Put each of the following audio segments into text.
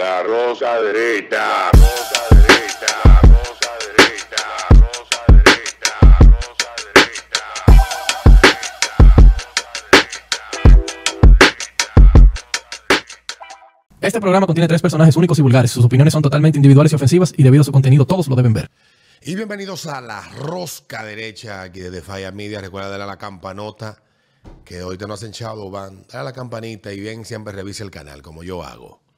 La rosa derecha. Rosa derecha. Rosa derecha. Rosa derecha. Rosa derecha. Este programa contiene tres personajes únicos y vulgares. Sus opiniones son totalmente individuales y ofensivas y debido a su contenido todos lo deben ver. Y bienvenidos a la rosca derecha aquí desde Falla Media. Recuerda darle a la campanota que hoy te no hacen chavo, van. Dale a la campanita y bien siempre revise el canal como yo hago.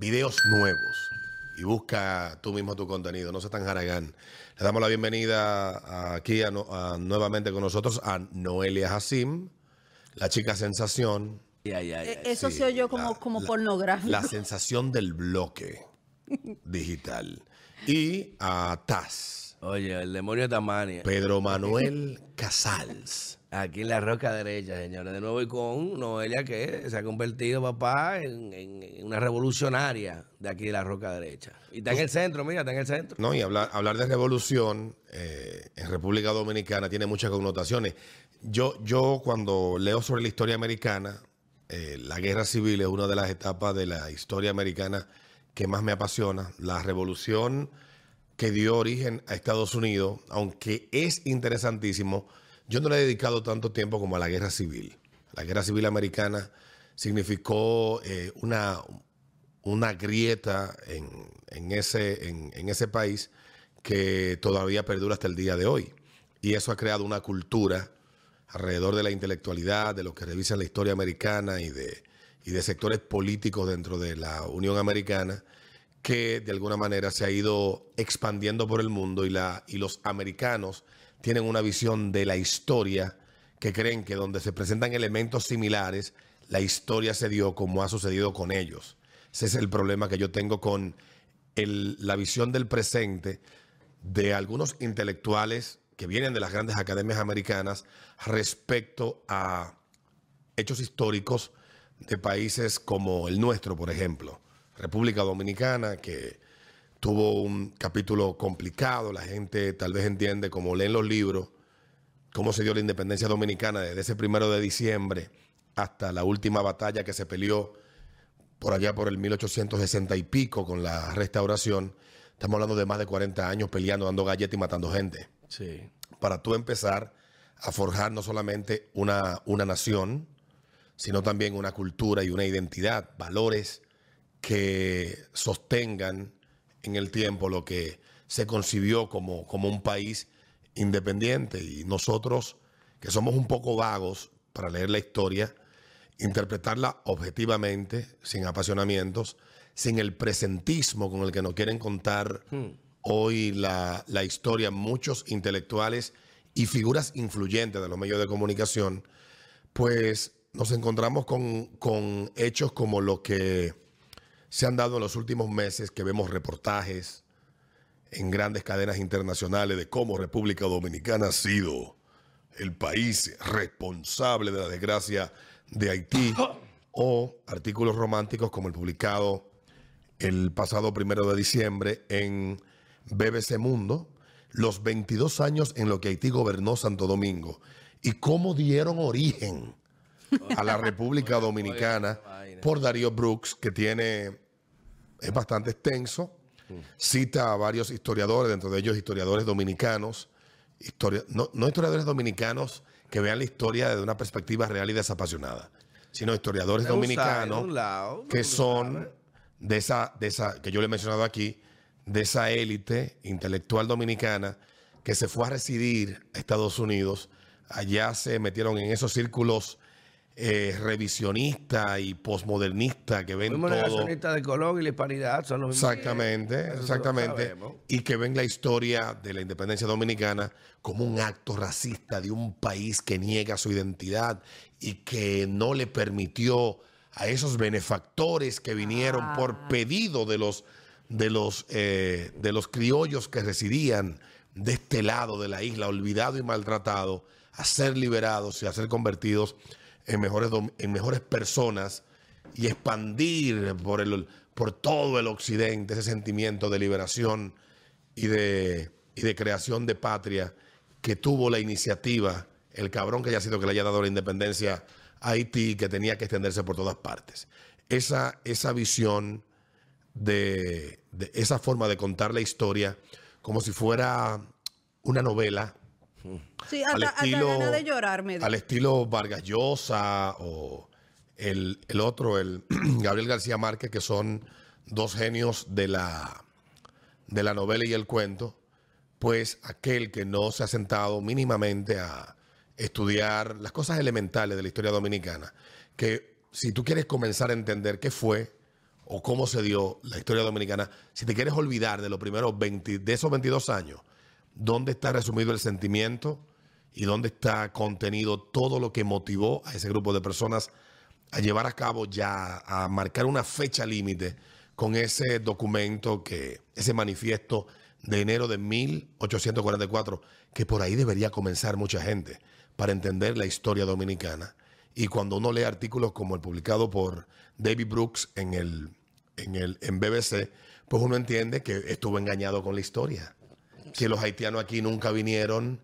Videos nuevos. Y busca tú mismo tu contenido, no seas tan jaragán. Le damos la bienvenida aquí a nuevamente con nosotros a Noelia Hassim, la chica sensación. Ya, ya. Eh, Eso Sí, se oyó como, la- como la- pornográfico. La sensación del bloque digital. Y a Taz. Oye, el demonio de Tamania. Pedro Manuel Casals. Aquí en la roca derecha, señores. De nuevo y con Noelia, que se ha convertido, papá, en, en- una revolucionaria de aquí de la roca derecha. Y está en el centro, mira, está en el centro. No, y hablar, hablar de revolución eh, en República Dominicana tiene muchas connotaciones. Yo, yo cuando leo sobre la historia americana, eh, la guerra civil es una de las etapas de la historia americana que más me apasiona. La revolución que dio origen a Estados Unidos, aunque es interesantísimo, yo no le he dedicado tanto tiempo como a la guerra civil. La guerra civil americana significó eh, una, una grieta en, en ese, en, ese país que todavía perdura hasta el día de hoy. Y eso ha creado una cultura alrededor de la intelectualidad, de los que revisan la historia americana y de, y de sectores políticos dentro de la Unión Americana, que de alguna manera se ha ido expandiendo por el mundo y, la, y los americanos tienen una visión de la historia que creen que donde se presentan elementos similares, la historia se dio como ha sucedido con ellos. Ese es el problema que yo tengo con la visión del presente de algunos intelectuales que vienen de las grandes academias americanas respecto a hechos históricos de países como el nuestro, por ejemplo, República Dominicana, que tuvo un capítulo complicado, la gente tal vez entiende como leen los libros, cómo se dio la independencia dominicana desde ese primero de diciembre hasta la última batalla que se peleó por allá por el 1860 y pico con la restauración. Estamos hablando de más de 40 años peleando, dando galletas y matando gente Sí. para tú empezar a forjar no solamente una, una nación, sino también una cultura y una identidad, valores que sostengan en el tiempo lo que se concibió como, como un país independiente. Y nosotros, que somos un poco vagos para leer la historia, interpretarla objetivamente, sin apasionamientos, sin el presentismo con el que nos quieren contar hoy la, la historia muchos intelectuales y figuras influyentes de los medios de comunicación, pues nos encontramos con, con hechos como los que se han dado en los últimos meses, que vemos reportajes en grandes cadenas internacionales de cómo República Dominicana ha sido el país responsable de la desgracia de Haití, o artículos románticos como el publicado el pasado primero de diciembre en BBC Mundo, los 22 años en los que Haití gobernó Santo Domingo y cómo dieron origen a la República Dominicana por Darío Brooks, que tiene, es bastante extenso, cita a varios historiadores, dentro de ellos historiadores dominicanos, historia- no, no historiadores dominicanos que vean la historia desde una perspectiva real y desapasionada, sino historiadores side, dominicanos que son de esa, de esa, que yo le he mencionado aquí, de esa élite intelectual dominicana que se fue a residir a Estados Unidos. Allá se metieron en esos círculos eh, revisionistas y posmodernistas que ven Fuimos todo. de Colón y la hispanidad son los mismos. Exactamente. Y que ven la historia de la independencia dominicana como un acto racista de un país que niega su identidad y que no le permitió a esos benefactores que vinieron por pedido de los, de los, eh, de los criollos que residían de este lado de la isla, olvidado y maltratado, a ser liberados y a ser convertidos en mejores, en mejores personas y expandir por, el, por todo el occidente ese sentimiento de liberación y de, y de creación de patria que tuvo la iniciativa, el cabrón que haya sido que le haya dado la independencia a Haití, que tenía que extenderse por todas partes. Esa, esa visión de, de esa forma de contar la historia como si fuera una novela. Sí, al hasta, hasta de llorar me al estilo Vargas Llosa o el, el otro, el Gabriel García Márquez, que son dos genios de la, de la novela y el cuento, pues aquel que no se ha sentado mínimamente a estudiar las cosas elementales de la historia dominicana, que si tú quieres comenzar a entender qué fue o cómo se dio la historia dominicana, si te quieres olvidar de los primeros 20, de esos 22 años, dónde está resumido el sentimiento y dónde está contenido todo lo que motivó a ese grupo de personas a llevar a cabo ya, a marcar una fecha límite con ese documento que, ese manifiesto de enero de 1844, que por ahí debería comenzar mucha gente para entender la historia dominicana. Y cuando uno lee artículos como el publicado por David Brooks en el, en el en BBC, pues uno entiende que estuvo engañado con la historia. Que los haitianos aquí nunca vinieron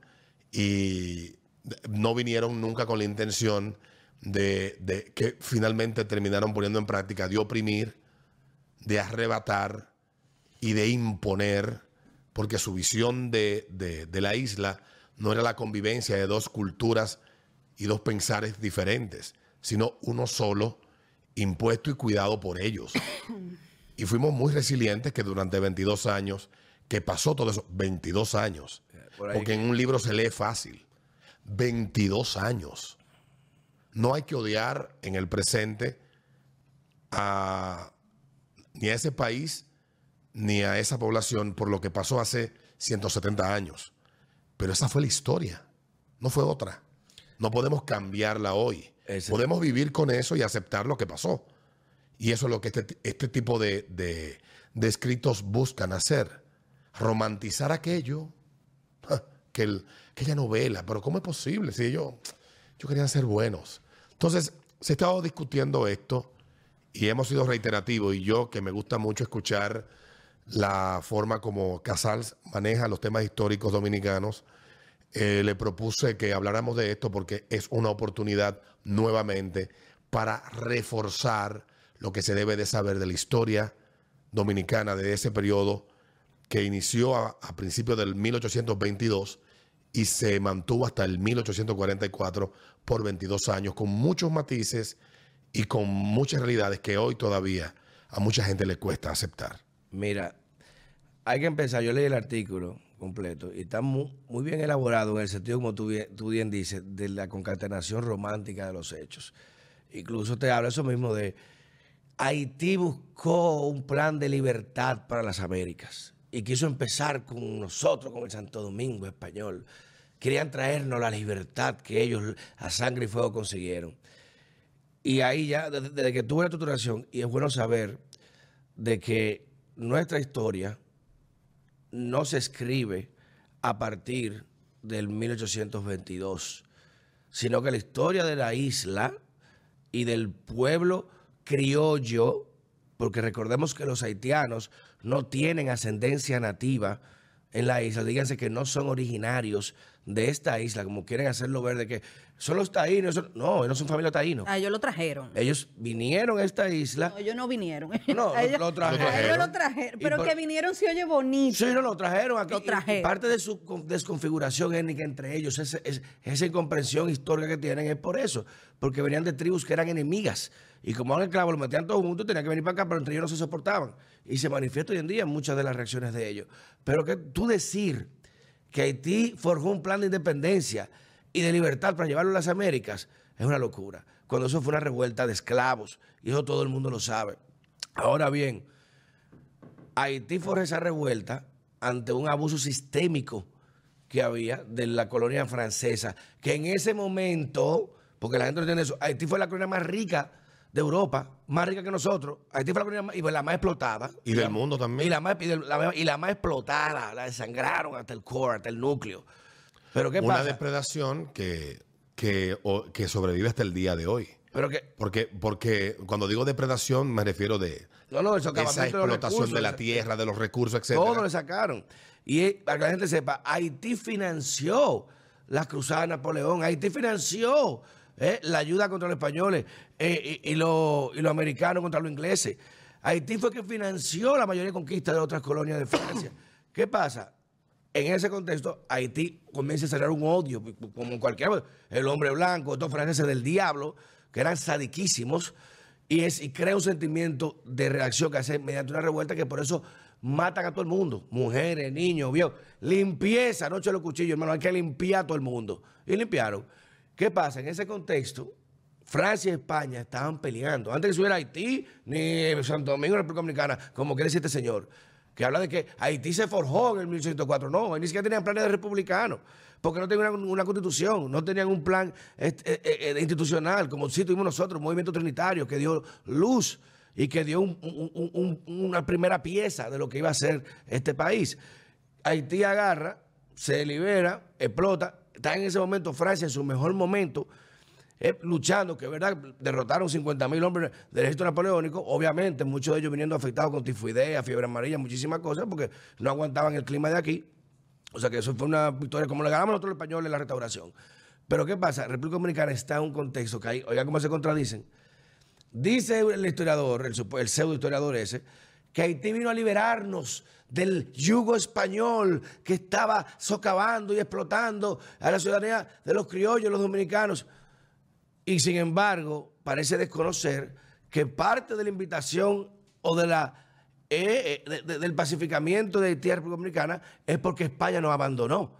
y no vinieron nunca con la intención de, de que finalmente terminaron poniendo en práctica de oprimir, de arrebatar y de imponer, porque su visión de, de- de la isla no era la convivencia de dos culturas y dos pensares diferentes, sino uno solo, impuesto y cuidado por ellos. Y fuimos muy resilientes que durante 22 años, que pasó todo eso, 22 años, ahí porque en un libro se lee fácil, 22 años. No hay que odiar en el presente a, ni a ese país ni a esa población por lo que pasó hace 170 años. Pero esa fue la historia, no fue otra. No podemos cambiarla hoy. Ese- Podemos vivir con eso y aceptar lo que pasó. Y eso es lo que este, este tipo de, de- de escritos buscan hacer. Romantizar aquello. Ja, Que el- aquella novela. Pero ¿cómo es posible? Si ellos, ellos querían ser buenos. Entonces, se ha estado discutiendo esto y hemos sido reiterativos. Y yo, que me gusta mucho escuchar la forma como Casals maneja los temas históricos dominicanos, eh, le propuse que habláramos de esto porque es una oportunidad nuevamente para reforzar lo que se debe de saber de la historia dominicana de ese periodo que inició a, principios del 1822 y se mantuvo hasta el 1844 por 22 años, con muchos matices y con muchas realidades que hoy todavía a mucha gente le cuesta aceptar. Mira, hay que empezar. Yo leí el artículo completo y está muy, muy bien elaborado en el sentido, como tú bien, tú bien dices, de la concatenación romántica de los hechos. Incluso te habla eso mismo de Haití buscó un plan de libertad para las Américas y quiso empezar con nosotros, con el Santo Domingo español. Querían traernos la libertad que ellos a sangre y fuego consiguieron. Y ahí ya, desde, que tuve la tuturación, y es bueno saber de que nuestra historia no se escribe a partir del 1822, sino que la historia de la isla y del pueblo criollo, porque recordemos que los haitianos no tienen ascendencia nativa en la isla, díganse que no son originarios de esta isla, como quieren hacerlo ver de que son los taínos, son- no, ellos no son familia taíno. A ellos lo trajeron. Ellos vinieron a esta isla No, ellos no vinieron. No, A ellos- lo trajeron. a ellos lo trajeron. Pero por- que vinieron se oye bonito. Sí, no, lo trajeron aquí. Lo y trajeron. parte de su con- desconfiguración étnica entre ellos, ese- es- esa incomprensión histórica que tienen es por eso, porque venían de tribus que eran enemigas. Y como eran esclavos, lo metían todos juntos, tenían que venir para acá, pero entre ellos no se soportaban. Y se manifiesta hoy en día muchas de las reacciones de ellos. Pero que tú decir que Haití forjó un plan de independencia y de libertad para llevarlo a las Américas es una locura. Cuando eso fue una revuelta de esclavos, y eso todo el mundo lo sabe. Ahora bien, Haití fue esa revuelta ante un abuso sistémico que había de la colonia francesa, que en ese momento, porque la gente no entiende eso, Haití fue la colonia más rica de Europa, más rica que nosotros. Haití fue la más, y la más explotada. Y del la- mundo también. Y la más, y de- la, y la más explotada, la desangraron hasta el core, hasta el núcleo. Pero ¿qué Una pasa? depredación que, que, o- que sobrevive hasta el día de hoy. Pero que, Porque, porque cuando digo depredación me refiero de no, esa de explotación de la tierra, de los recursos, etc. Todo le sacaron. Y para que la gente sepa, Haití financió las cruzadas de Napoleón. Haití financió eh, la ayuda contra los españoles eh, y, y los, y los americanos contra los ingleses. Haití fue que financió la mayoría de conquistas de otras colonias de Francia. ¿Qué pasa? En ese contexto, Haití comienza a cerrar un odio, como cualquier el hombre blanco, estos franceses del diablo, que eran sadiquísimos, y, es, y crea un sentimiento de reacción que hace mediante una revuelta que por eso matan a todo el mundo, mujeres, niños, vio, limpieza, no los cuchillos, hermano, hay que limpiar a todo el mundo. Y limpiaron. ¿Qué pasa? En ese contexto, Francia y España estaban peleando. Antes que estuviera Haití, ni Santo Domingo, República Dominicana, como quiere decir este señor, que habla de que Haití se forjó en el 1804. No, ni siquiera tenían planes de republicano, porque no tenían una, constitución, no tenían un plan este, eh, eh, eh, institucional, como sí tuvimos nosotros, un movimiento trinitario que dio luz y que dio un- un- un- una primera pieza de lo que iba a ser este país. Haití agarra, se libera, explota, está en ese momento Francia en su mejor momento, eh, luchando, que verdad, derrotaron 50 mil hombres del ejército napoleónico, obviamente muchos de ellos viniendo afectados con tifoidea, fiebre amarilla, muchísimas cosas, porque no aguantaban el clima de aquí. O sea que eso fue una victoria, como le ganamos nosotros los españoles en la restauración. Pero ¿qué pasa? República Dominicana está en un contexto que hay, oiga cómo se contradicen. Dice el historiador, el, el pseudo historiador ese, que Haití vino a liberarnos del yugo español que estaba socavando y explotando a la ciudadanía de los criollos, los dominicanos. Y sin embargo, parece desconocer que parte de la invitación o de la eh, eh, de- de- del pacificamiento de Haití a República Dominicana es porque España nos abandonó.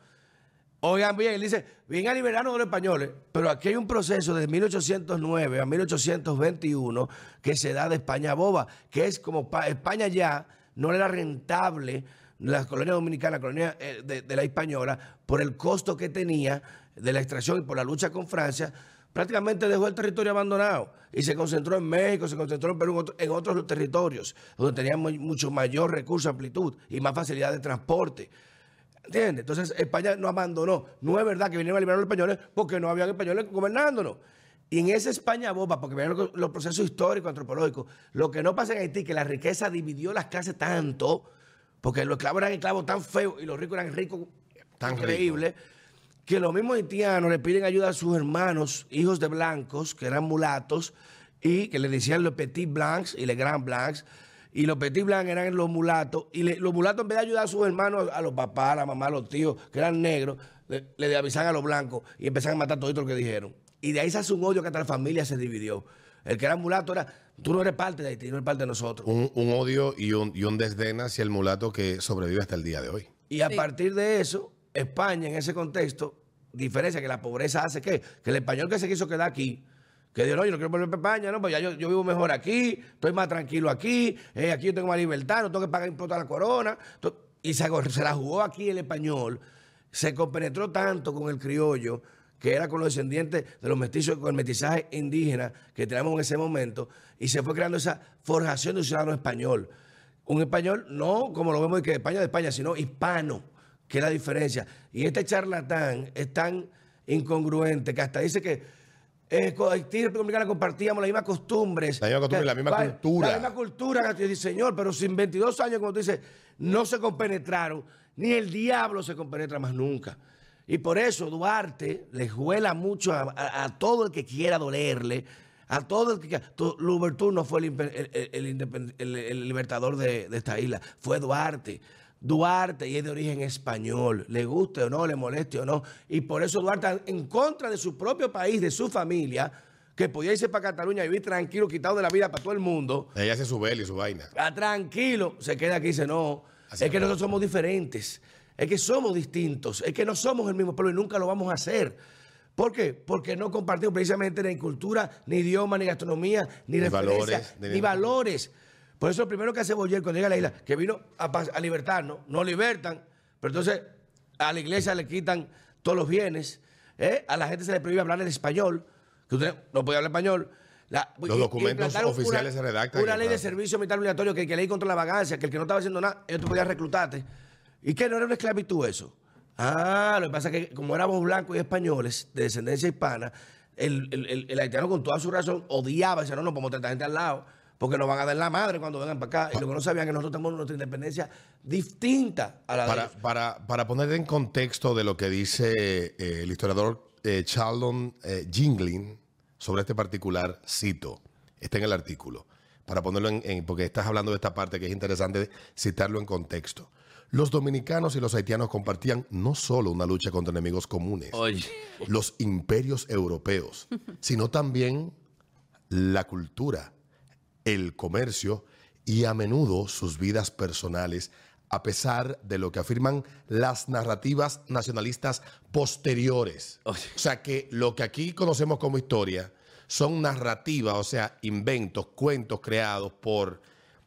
Oigan bien, él dice, vienen a liberarnos de los españoles, pero aquí hay un proceso de 1809 a 1821 que se da de España boba, que es como pa- España ya no era rentable, la colonia dominicana, la colonia eh, de, de la española, por el costo que tenía de la extracción y por la lucha con Francia, prácticamente dejó el territorio abandonado y se concentró en México, se concentró en Perú, en, otro- en otros territorios, donde tenían mu- mucho mayor recurso, amplitud y más facilidad de transporte. ¿Entiendes? Entonces España no abandonó. No es verdad que vinieron a liberar a los españoles porque no había españoles gobernándonos. Y en esa España boba, porque vean los, los procesos históricos, antropológicos, lo que no pasa en Haití, que la riqueza dividió las clases tanto, porque los esclavos eran esclavos tan feos y los ricos eran ricos Tan increíbles, que los mismos haitianos le piden ayuda a sus hermanos, hijos de blancos, que eran mulatos, y que le decían los petit blancs y les grand blancs. Y los petit blancs eran los mulatos. Y le- los mulatos, en vez de ayudar a sus hermanos, a los papás, a la mamá, a los tíos, que eran negros, le, le avisaban a los blancos y empezaban a matar todo lo que dijeron. Y de ahí se hace un odio que hasta la familia se dividió. El que era mulato era, tú no eres parte de Haití, no eres parte de nosotros. Un, un odio y un, y un desdén hacia el mulato que sobrevive hasta el día de hoy. Y a partir de eso, España en ese contexto, diferencia que la pobreza hace que, que el español que se quiso quedar aquí, que dijo, no, yo no quiero volver a España, no, pues ya yo, yo vivo mejor aquí, estoy más tranquilo aquí, eh, aquí yo tengo más libertad, no tengo que pagar impuestos a la corona. Y se, se la jugó aquí el español, se compenetró tanto con el criollo, que era con los descendientes de los mestizos, con el mestizaje indígena que teníamos en ese momento, y se fue creando esa forjación de un ciudadano español. Un español, no como lo vemos de que España de España, sino hispano, que es la diferencia. Y este charlatán es tan incongruente que hasta dice que eh, Haití Dominicana compartíamos las mismas costumbres. La misma costumbre, Que- la misma vale, cultura. La misma cultura, que yo dice, señor, pero sin 22 años, como tú dices, no se compenetraron, ni el diablo se compenetra más nunca. Y por eso Duarte le juela mucho a, a- a todo el que quiera dolerle, a todo el que Louverture no fue el libertador de, de esta isla, fue Duarte. Duarte y es de origen español, le guste o no, le moleste o no. Y por eso Duarte, en contra de su propio país, de su familia, que podía irse para Cataluña y vivir tranquilo, quitado de la vida para todo el mundo, Ella hace su bel y su vaina. Ah, tranquilo, se queda aquí y dice, no, Así es que nosotros somos diferentes, es que somos distintos, es que no somos el mismo pueblo y nunca lo vamos a hacer. ¿Por qué? Porque no compartimos precisamente ni cultura, ni idioma, ni gastronomía, ni, Ni referencia, valores, ni, ni- valores. Por eso lo primero que hace Boyer cuando llega a la isla, que vino a, a libertarnos, no libertan, pero entonces a la iglesia le quitan todos los bienes, ¿eh? a la gente se le prohíbe hablar el español, que usted no puede hablar español. La- Los documentos oficiales se redactan Una ley de servicio militar obligatorio que, que ley contra la vagancia, que el que no estaba haciendo nada, ellos te podían reclutarte. ¿Y qué? ¿No era una esclavitud eso? Ah, lo que pasa es que como éramos blancos y españoles de descendencia hispana, el, el- el- el haitiano con toda su razón odiaba, decía, no, no podemos tener gente al lado, porque nos van a dar la madre cuando vengan para acá. Y lo que no sabían es que nosotros tenemos nuestra independencia distinta a la de Para, ellos. para, para poner en contexto de lo que dice eh, el historiador eh, Charlton eh, Jingling sobre este particular, cito, está en el artículo. para ponerlo en, en- porque estás hablando de esta parte que es interesante citarlo en contexto. Los dominicanos y los haitianos compartían no solo una lucha contra enemigos comunes, Oye. los imperios europeos, sino también la cultura, el comercio y a menudo sus vidas personales, a pesar de lo que afirman las narrativas nacionalistas posteriores. Oye. O sea que lo que aquí conocemos como historia son narrativas, o sea, inventos, cuentos creados por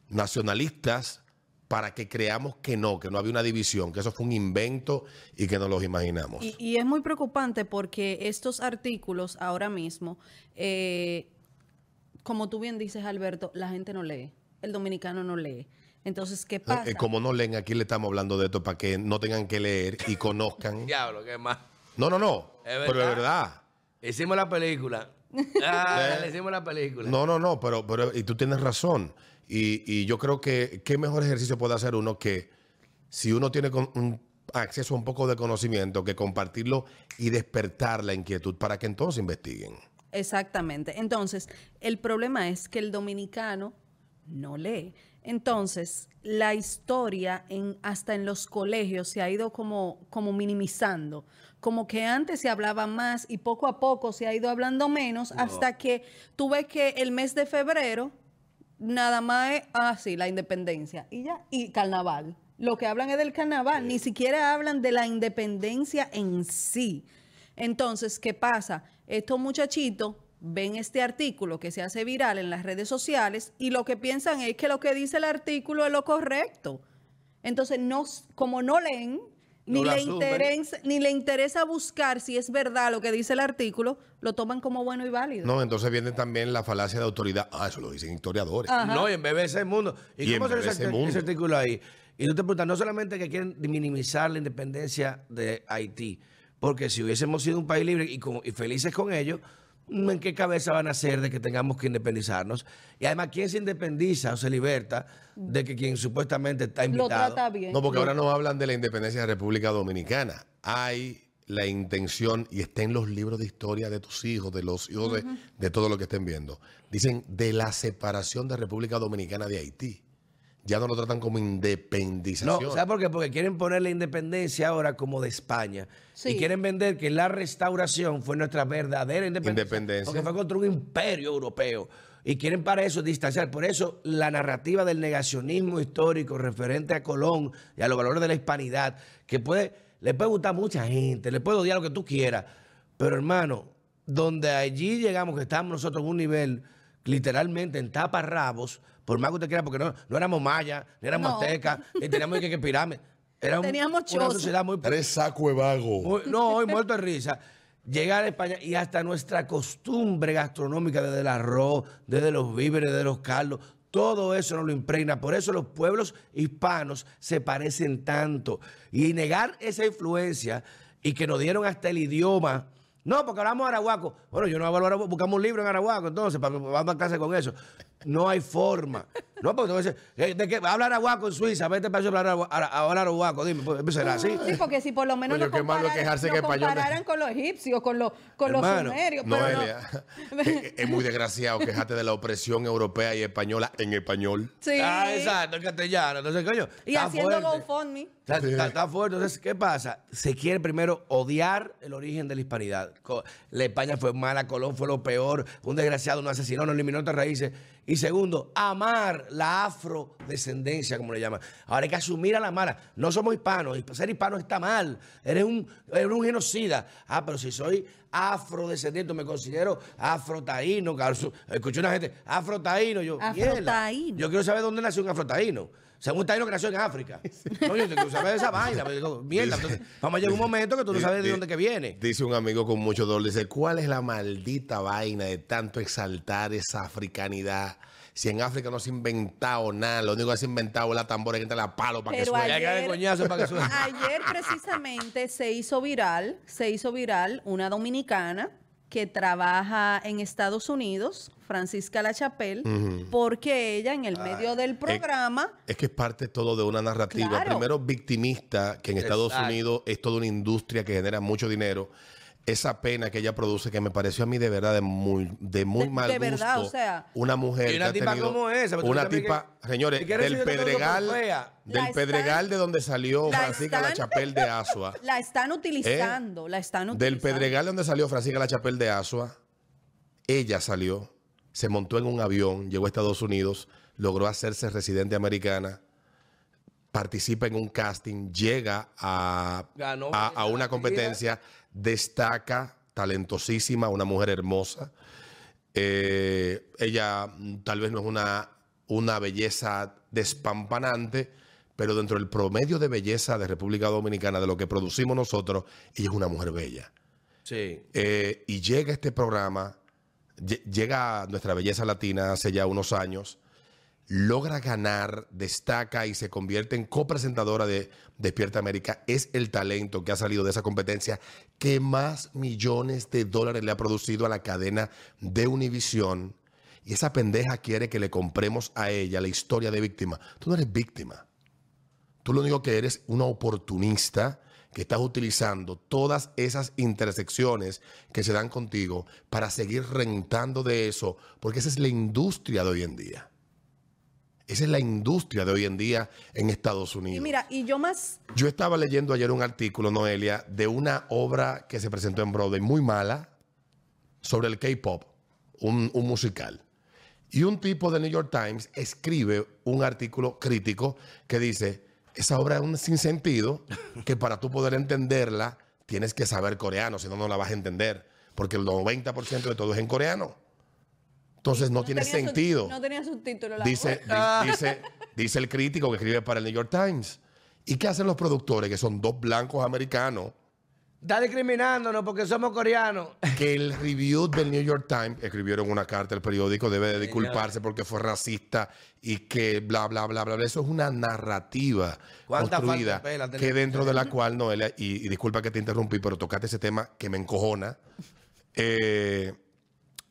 nacionalistas para que creamos que no, que no había una división, que eso fue un invento y que no los imaginamos. Y, y es muy preocupante porque estos artículos ahora mismo, eh, como tú bien dices, Alberto, la gente no lee. El dominicano no lee. Entonces, ¿qué pasa? Eh, como no leen, aquí le estamos hablando de esto para que no tengan que leer y conozcan. Diablo, qué más. No, no, no. Es pero de verdad. verdad. Hicimos la película. Ah, le hicimos la película. No, no, no, pero, pero y tú tienes razón. Y, y yo creo que qué mejor ejercicio puede hacer uno que si uno tiene con- un acceso a un poco de conocimiento, que compartirlo y despertar la inquietud para que entonces investiguen. Exactamente. Entonces, el problema es que el dominicano no lee. Entonces, la historia en, hasta en los colegios se ha ido como, como minimizando. Como que antes se hablaba más y poco a poco se ha ido hablando menos hasta que tú ves que el mes de febrero nada más es, ah, sí, la independencia y ya, y carnaval. Lo que hablan es del carnaval, ni siquiera hablan de la independencia en sí. Entonces, ¿qué pasa? Estos muchachitos ven este artículo que se hace viral en las redes sociales y lo que piensan es que lo que dice el artículo es lo correcto. Entonces, no, como no leen, ni, No le interesa, ni le interesa buscar si es verdad lo que dice el artículo, lo toman como bueno y válido. No, entonces viene también la falacia de autoridad. Ah, eso lo dicen historiadores. Ajá. No, y en BBC Mundo. ¿Y, Y cómo en se ese, BBC Mundo. ese artículo ahí? Y tú te preguntas, no solamente que quieren minimizar la independencia de Haití, porque si hubiésemos sido un país libre y, con- y felices con ello, ¿en qué cabeza van a ser de que tengamos que independizarnos? Y además, ¿quién se independiza o se liberta de que quien supuestamente está lo invitado? trata bien. No, porque ahora no hablan de la independencia de la República Dominicana. Hay la intención, y está en los libros de historia de tus hijos, de los hijos de, de todo lo que estén viendo. Dicen de la separación de República Dominicana de Haití. Ya no lo tratan como No, independización. ¿sabes por qué? Porque quieren poner la independencia ahora como de España. Sí. Y quieren vender que la restauración fue nuestra verdadera independencia. Independencia. Porque fue contra un imperio europeo. Y quieren para eso distanciar. Por eso la narrativa del negacionismo histórico referente a Colón y a los valores de la hispanidad, que puede, le puede gustar a mucha gente, le puede odiar lo que tú quieras. Pero hermano, donde allí llegamos, que estamos nosotros en un nivel literalmente en taparrabos, por más que usted quiera, porque no, no éramos mayas, ni éramos No. aztecas, ni teníamos que, que pirámide. Era un- Teníamos una sociedad muy, Eres saco de vago. muy- no, hoy muerto de risa. Llegar a España y hasta nuestra costumbre gastronómica, desde el arroz, desde los víveres, desde los caldos, todo eso nos lo impregna. Por eso los pueblos hispanos se parecen tanto. Y negar esa influencia y que nos dieron hasta el idioma. No, porque hablamos arahuaco. Bueno, yo no hablo arahuaco, buscamos un libro en arahuaco, entonces, para vamos a clase con eso. No hay forma. No, porque tú dices, eh, ¿de qué? Habla arahuaco en Suiza, vete para eso a hablar arahu- a hablar arahuaco, dime, pues será así. Sí, porque si por lo menos Coño, lo qué malo compararan, quejarse lo que español- compararan con los egipcios, con los, con los Hermano, sumerios. pero no. Noelia, es, es muy desgraciado quejarte de la opresión europea y española en español. Sí. Ah, exacto, en castellano. Entonces, coño. Y está haciendo fuerte. GoFundMe. Está, está- está fuerte. Entonces, ¿qué pasa? Se quiere primero odiar el origen de la hispanidad. Co- La España fue mala, Colón fue lo peor, un desgraciado nos asesinó, nos eliminó nuestras raíces. Y segundo, amar la afrodescendencia, como le llaman. Ahora hay que asumir a la mala. No somos hispanos, y ser hispano está mal. Eres un, eres un genocida. Ah, pero si soy afrodescendiente, me considero afrotaíno. Escuché una gente, afrotaíno. Yo. Afrotaíno. Yo quiero saber dónde nació un afrotaíno. O sea, un taíno que nació en África. Quiero saber de esa vaina. pero digo, Mierda. Dice- Entonces, vamos a llegar a un momento que tú no sabes de dónde que viene. Dice un amigo con mucho dolor, dice, ¿cuál es la maldita vaina de tanto exaltar esa africanidad? Si en África no se ha inventado nada, lo único que se ha inventado es la tambora que entra la palo para que suene. Coñazo para que suene. ayer precisamente se hizo viral, se hizo viral una dominicana que trabaja en Estados Unidos, Francisca La Chapelle, porque ella en el medio del programa Es que es parte todo de una narrativa. Claro. Primero, victimista, que en Estados Exacto. Unidos es toda una industria que genera mucho dinero. Esa pena que ella produce, que me pareció a mí de verdad de muy, de muy De- mal de verdad, gusto. o sea. una mujer Y una que ha tipa tenido- como esa, una tipa, que- señores, del Pedregal, del están- Pedregal de donde salió la Francisca La Chapelle de Asua. La están utilizando, la están utilizando. Del Pedregal donde salió Francisca La Chapelle de Asua, ella salió, se montó en un avión, llegó a Estados Unidos, logró hacerse residente americana, participa en un casting, llega a, Ganó a, a una competencia, destaca, talentosísima, una mujer hermosa. Eh, ella mm, tal vez no es una, una belleza despampanante, pero dentro del promedio de belleza de República Dominicana, de lo que producimos nosotros, ella es una mujer bella. Sí. Eh, y llega este programa, lle- llega nuestra belleza latina hace ya unos años, logra ganar, destaca y se convierte en copresentadora de Despierta América. Es el talento que ha salido de esa competencia que más millones de dólares le ha producido a la cadena de Univisión. Y esa pendeja quiere que le compremos a ella la historia de víctima. Tú no eres víctima. Tú lo único que eres una oportunista que estás utilizando todas esas intersecciones que se dan contigo para seguir rentando de eso, porque esa es la industria de hoy en día. Esa es la industria de hoy en día en Estados Unidos. Y mira, y yo más, Yo estaba leyendo ayer un artículo, Noelia, de una obra que se presentó en Broadway muy mala sobre el K-pop, un, un musical. Y un tipo de New York Times escribe un artículo crítico que dice, esa obra es un sinsentido que para tú poder entenderla tienes que saber coreano, si no, no la vas a entender, porque el 90% de todo es en coreano. Entonces no, tiene sentido. no tenía subtítulo la Dice, di- dice, dice el crítico que escribe para el New York Times. ¿Y qué hacen los productores, que son dos blancos americanos, Está discriminándonos porque somos coreanos. que el review del New York Times escribieron una carta al periódico, debe de disculparse porque fue racista y que bla, bla, bla, bla. Eso es una narrativa ¿Cuánta construida de que dentro de la cual, Noelia, y, y disculpa que te interrumpí, pero tocaste ese tema que me encojona. eh,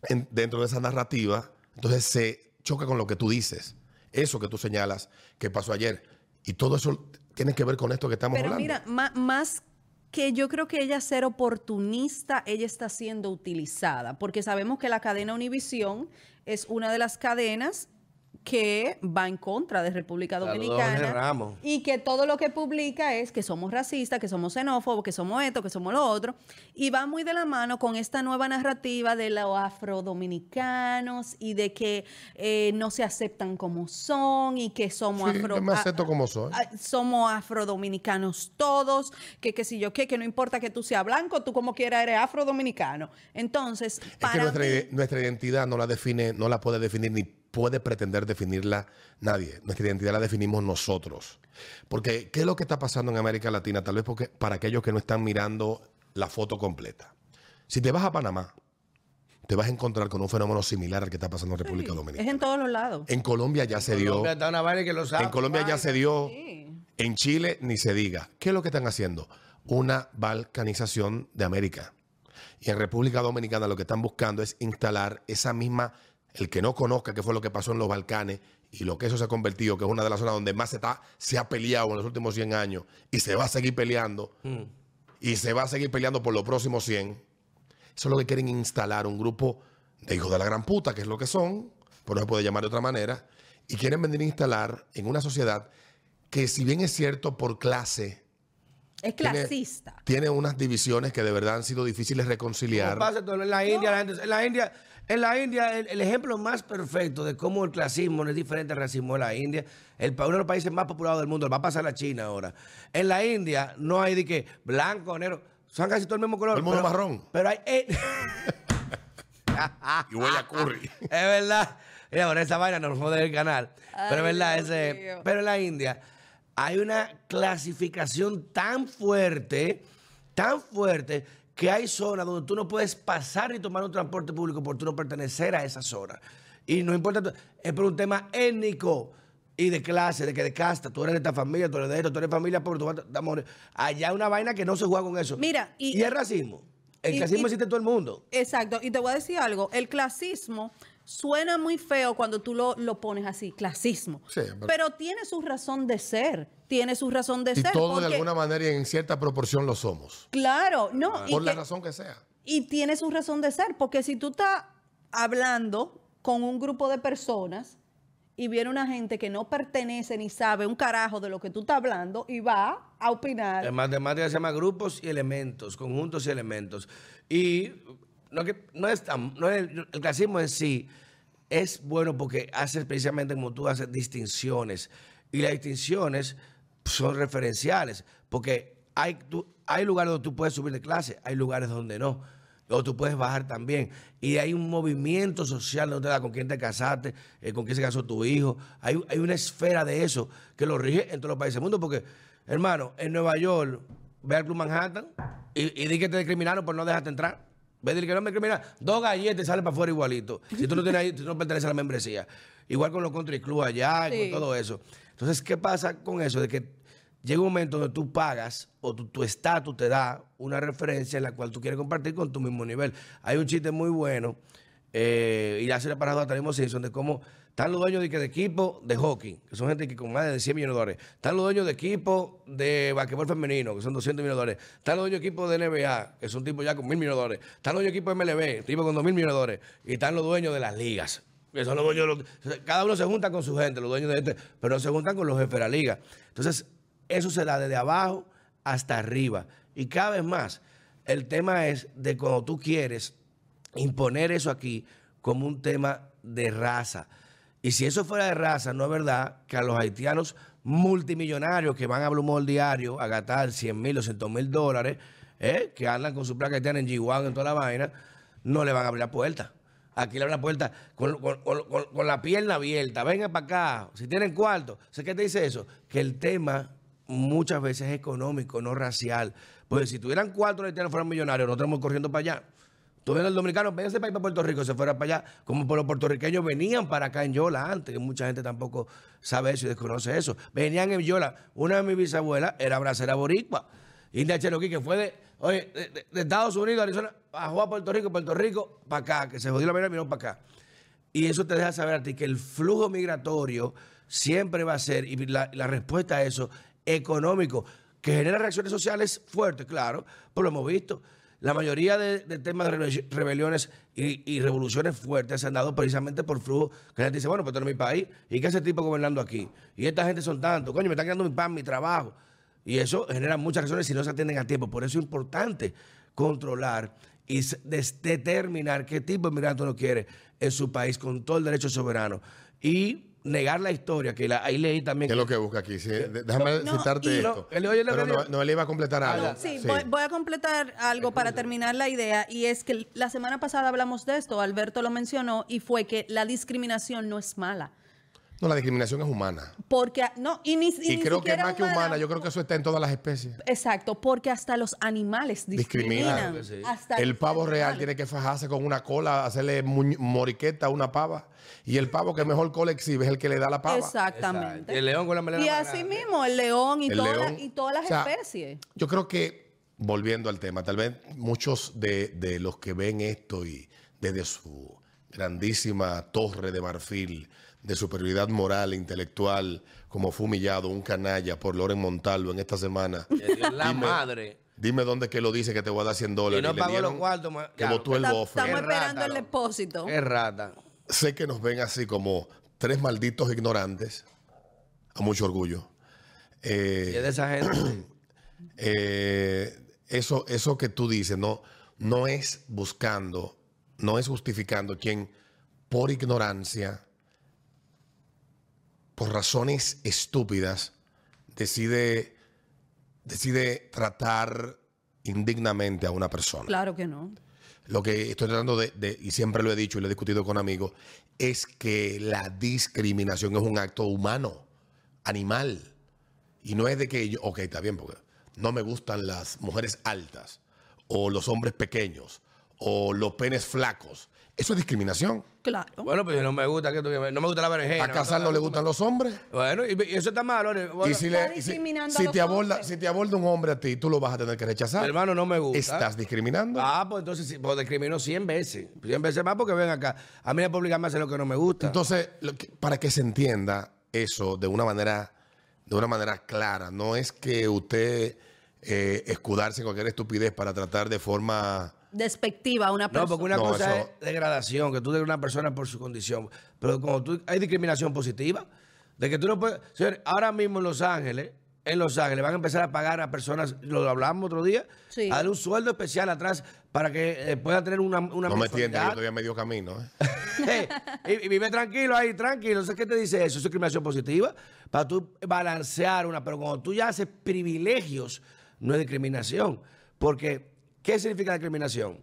en- dentro de esa narrativa, entonces se choca con lo que tú dices. Eso que tú señalas que pasó ayer. Y todo eso tiene que ver con esto que estamos Pero hablando. mira, ma- más que yo creo que ella ser oportunista, ella está siendo utilizada, porque sabemos que la cadena Univisión es una de las cadenas que va en contra de República Dominicana y que todo lo que publica es que somos racistas, que somos xenófobos, que somos esto, que somos lo otro, y va muy de la mano con esta nueva narrativa de los afrodominicanos y de que eh, no se aceptan como son y que somos Sí, afro yo me acepto a- como soy. a- somos afrodominicanos todos, que que si yo qué, que no importa que tú seas blanco, tú como quiera eres afrodominicano. Entonces, Es que para nuestra, mí- nuestra identidad no la define, no la puede definir ni puede pretender definirla nadie. Nuestra identidad la definimos nosotros. Porque, ¿qué es lo que está pasando en América Latina? Tal vez porque para aquellos que no están mirando la foto completa. Si te vas a Panamá, te vas a encontrar con un fenómeno similar al que está pasando en República es Dominicana. en todos los lados. En Colombia ya se dio. Colombia está una vaina que lo sabe. En Colombia ya se dio. Sí. En Chile ni se diga. ¿Qué es lo que están haciendo? Una balcanización de América. Y en República Dominicana lo que están buscando es instalar esa misma, el que no conozca qué fue lo que pasó en los Balcanes y lo que eso se ha convertido, que es una de las zonas donde más se, está, se ha peleado en los últimos 100 años y se va a seguir peleando y se va a seguir peleando por los próximos 100. Eso es lo que quieren instalar, un grupo de hijos de la gran puta, que es lo que son, pero no se puede llamar de otra manera, y quieren venir a instalar en una sociedad que si bien es cierto por clase, Es tiene- clasista. Tiene, unas divisiones que de verdad han sido difíciles de reconciliar. Pasa todo en la India, la gente- en la India, en la India, el, el ejemplo más perfecto de cómo el clasismo no es diferente al racismo en la India, el uno de los países más populados del mundo, va a pasar a China ahora. En la India no hay de que blanco, negro, son casi todo el mismo color. El mundo pero- marrón. Pero hay. eh, Y huele a curry. es verdad. Mira, por esa vaina nos jode el canal. pero es verdad, ese. Pero en la India hay una clasificación tan fuerte, tan fuerte, que hay zonas donde tú no puedes pasar ni tomar un transporte público por tú no pertenecer a esa zona. Y no importa, es por un tema étnico y de clase, de que de casta, tú eres de esta familia, tú eres de esto, tú eres familia pobre, tú vas a- de amor. Allá hay una vaina que no se juega con eso. Mira, y- y, el racismo. El y- clasismo y- existe en todo el mundo. Exacto, y te voy a decir algo, el clasismo suena muy feo cuando tú lo, lo pones así, clasismo. Sí, pero- pero, tiene su razón de ser. Tiene su razón de Y ser. todos de porque- alguna manera y en cierta proporción lo somos. Claro, no. y Por la razón que sea. y tiene su razón de ser, porque si tú estás hablando con un grupo de personas y viene una gente que no pertenece ni sabe un carajo de lo que tú estás hablando y va a opinar. En matemáticas se llama grupos y elementos, conjuntos y elementos. Y no, que, no es tan, no es- el clasismo en sí es bueno porque hace precisamente como tú haces distinciones. Y las distinciones son referenciales, porque hay, tú- hay lugares donde tú puedes subir de clase, hay lugares donde no. O tú puedes bajar también. Y hay un movimiento social, no te da con quién te casaste, eh, con quién se casó tu hijo. Hay, hay una esfera de eso que lo rige en todos los países del mundo. Porque, hermano, en Nueva York, ve al Club Manhattan y, y di que te discriminaron por no dejarte entrar. Ve, di que no me discriminaron. Dos galletas y sale para afuera igualito. Si tú no tienes ahí, tú no perteneces a la membresía. Igual con los country club allá y Sí. con todo eso. Entonces, ¿qué pasa con eso? De que llega un momento donde tú pagas o tu tu estatus te da una referencia en la cual tú quieres compartir con tu mismo nivel. Hay un chiste muy bueno, eh, y ya se le ha parado a Tarimo Simpson, de cómo están los dueños de, de equipo de hockey, que son gente que con más de 100 millones de dólares. Están los dueños de equipo de basquetbol femenino, que son 200 millones de dólares. Están los dueños de equipo de NBA, que son tipos ya con mil millones de dólares. Están los dueños de equipo de MLB, tipos con dos mil millones de dólares. Y están los dueños de las ligas. Que son los dueños los- cada uno se junta con su gente, los dueños de este, pero no se juntan con los jefes de la liga. Entonces, eso se da desde abajo hasta arriba. Y cada vez más, el tema es de cuando tú quieres imponer eso aquí como un tema de raza. Y si eso fuera de raza, no es verdad que a los haitianos multimillonarios que van a Blumol diario a gastar 100 mil o 100 mil dólares, ¿eh? que andan con su placa haitiana en G1 en toda la vaina, no le van a abrir la puerta. Aquí le abren la puerta con la pierna abierta. Venga para acá. Si tienen cuarto. ¿Sé qué te dice eso? Que el tema muchas veces es económico, no racial. Pues si tuvieran cuatro haitianos fueran millonarios, nosotros estamos corriendo para allá. Tú ves el dominicano, véngase para para Puerto Rico, se fuera para allá, como los puertorriqueños venían para acá en Yola antes, que mucha gente tampoco sabe eso y desconoce eso. Venían en Yola, una de mis bisabuelas era bracera boricua, India Cherokee, que fue de, de, Estados Unidos, Arizona, bajó a Puerto Rico, Puerto Rico, para acá, que se jodió la vida y vino para acá. Y eso te deja saber a ti que el flujo migratorio siempre va a ser, y la, la respuesta a eso, económico, que genera reacciones sociales fuertes, claro, pues lo hemos visto. La mayoría de, temas de rebe- rebeliones y, revoluciones fuertes se han dado precisamente por flujo. Que la gente dice, bueno, pues esto no es mi país. ¿Y qué hace tipo gobernando aquí? Y esta gente son tantos. Coño, me están quedando mi pan, mi trabajo. Y eso genera muchas razones si no se atienden a tiempo. Por eso es importante controlar y determinar qué tipo de migrante uno quiere en su país con todo el derecho soberano. Y negar la historia, que la- ahí leí también. ¿Qué es lo que busca aquí? Sí, déjame No, citarte y- esto. No, él- Pero no, no, iba a completar algo. Sí, Voy, voy a completar algo para terminar la idea y es que la semana pasada hablamos de esto, Alberto lo mencionó y fue que la discriminación no es mala. No, la discriminación es humana. Porque no y ni Y, ni creo que siquiera más que humana, yo creo que eso está en todas las especies. Exacto, porque hasta los animales Discriminan. discriminan. Sí. Hasta El pavo real tiene que fajarse con una cola, hacerle moriqueta a una pava. Y el pavo que mejor cola exhibe es el que le da la pava. Exactamente. Y el león con la melena Y así grande. mismo, el león y, El toda la- y todas las O sea, especies. Yo creo que, volviendo al tema, tal vez muchos de, de los que ven esto y desde su grandísima torre de marfil de superioridad moral e intelectual, como fue humillado un canalla por Loren Montalvo en esta semana. La Dime- madre. Dime dónde que lo dice que te voy a dar 100 dólares. Y no pagó los cuartos, Que ya. votó el Está- bofe. Estamos esperando el depósito. Qué rata. Sé que nos ven así como tres malditos ignorantes, a mucho orgullo. Eh, Y es de esa gente. eh, eso, eso que tú dices no, no es buscando, no es justificando quien por ignorancia, por razones estúpidas, decide, decide tratar indignamente a una persona. Claro que no. Lo que estoy tratando de, de- y siempre lo he dicho y lo he discutido con amigos, es que la discriminación es un acto humano, animal. Y no es de que yo, ok, está bien, porque no me gustan las mujeres altas, o los hombres pequeños, o los penes flacos. Eso es discriminación. Claro. Bueno, pues no me gusta que tú, no me gusta la berenjena. A Casar no le gustan los hombres. Bueno, y, y eso está malo. Bueno, y si, está le, y si- te aborda, hombres. si te aborda un hombre a ti, tú lo vas a tener que rechazar. hermano, no me gusta. Estás discriminando. Ah, pues entonces sí, pues discrimino 100 veces. 100 veces más porque ven acá. A mí me puede obligarme a hacer lo que no me gusta. Entonces, lo que- para que se entienda eso de una manera, de una manera clara, no es que usted eh, escudarse en cualquier estupidez para tratar de forma Despectiva a una no, persona. porque una No, cosa eso- es degradación, que tú de una persona por su condición. Pero cuando tú, hay discriminación positiva, de que tú no puedes. Señores, ahora mismo en Los Ángeles, en Los Ángeles van a empezar a pagar a personas, lo hablamos otro día, Sí. a darle un sueldo especial atrás para que eh, puedan tener una, una no me entiendes, yo mensualidad. estoy a medio camino. ¿eh? Y, y vive tranquilo ahí, tranquilo. ¿Sabes qué te dice eso? Eso es discriminación positiva. Para tú balancear una. Pero cuando tú ya haces privilegios, no es discriminación. Porque, ¿qué significa discriminación?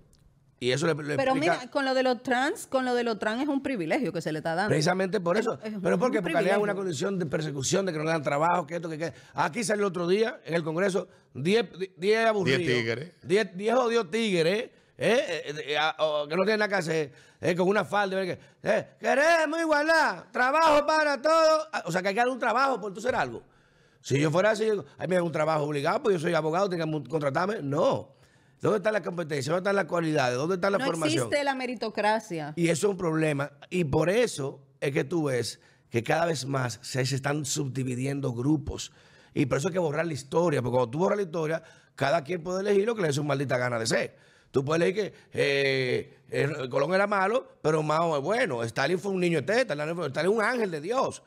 Y eso le, le Pero explica mira, con lo de los trans, con lo de los trans es un privilegio que se le está dando. precisamente por eso. Es- es ¿Pero por un qué? Porque le dan privilegio. una condición de persecución, de que no le dan trabajo, que esto, que, que. Aquí salió el otro día, en el Congreso, 10 10 aburridos. Diez tigres. 10 10 jodidos tigres. eh, eh, eh, oh, que no tienen nada que hacer, eh, con una falda, eh, eh, queremos igualdad, trabajo para todos. Ah, O sea, que hay que dar un trabajo por tú ser algo. Si yo fuera así, yo, ay, me da un trabajo obligado, pues yo soy abogado, tengan que contratarme. No. ¿Dónde está la competencia? ¿Dónde están las cualidades? ¿Dónde está la no formación? existe la meritocracia. Y eso es un problema. Y por eso es que tú ves que cada vez más se, están subdividiendo grupos. Y por eso hay que borrar la historia. Porque cuando tú borras la historia, cada quien puede elegir lo que le dé su maldita gana de ser. Tú puedes elegir que eh, eh, Colón era malo, pero Mao es bueno. Stalin fue un niño de teta. Stalin es un ángel de Dios.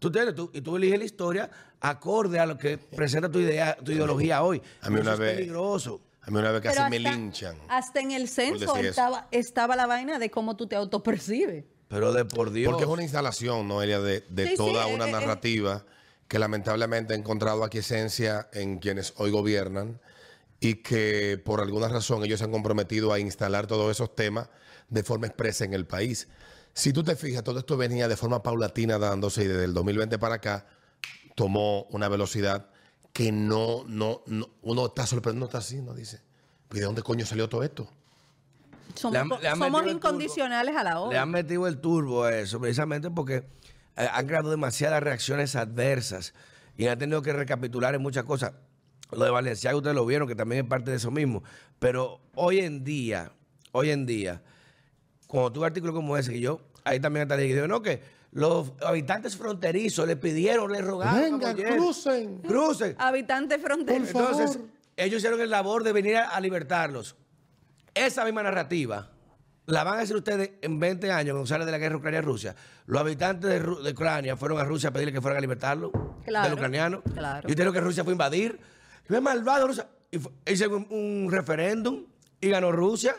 Tú entiendes, tú, y tú eliges la historia acorde a lo que presenta tu idea, tu ideología hoy. A mí Eso una es vez- peligroso. A mí una vez casi Pero me hasta- linchan. Hasta en el censo estaba, estaba la vaina de cómo tú te autopercibes. Pero de por Dios. Porque es una instalación, Noelia, de, de Sí, toda sí, una eh, eh, narrativa que lamentablemente ha encontrado aquiescencia en quienes hoy gobiernan y que por alguna razón ellos se han comprometido a instalar todos esos temas de forma expresa en el país. Si tú te fijas, todo esto venía de forma paulatina dándose y desde el 2020 para acá tomó una velocidad que no, no, no uno está sorprendido, no está así, no dice. ¿Y de dónde coño salió todo esto? Somos, Le han- le han somos metido el incondicionales a la Le obra. han metido el turbo a eso, precisamente porque eh, han creado demasiadas reacciones adversas y han tenido que recapitular en muchas cosas. Lo de Valenciaga ustedes lo vieron, que también es parte de eso mismo. Pero hoy en día, hoy en día, cuando tuve artículos como ese, que yo, ahí también hasta dije, digo, no, que los habitantes fronterizos le pidieron, le rogaron. Vengan, oye, crucen. Crucen. Habitante fronterizo. Por favor. Entonces, ellos hicieron el labor de venir a, a libertarlos. Esa misma narrativa la van a hacer ustedes en 20 años, cuando sale de la guerra Ucrania-Rusia. Los habitantes de, Ucrania fueron a Rusia a pedirle que fueran a libertarlo Claro, del ucraniano. claro. Y usted lo que Rusia fue a invadir. ¡Qué malvado Rusia! Y fue- hicieron un, un referéndum y ganó Rusia.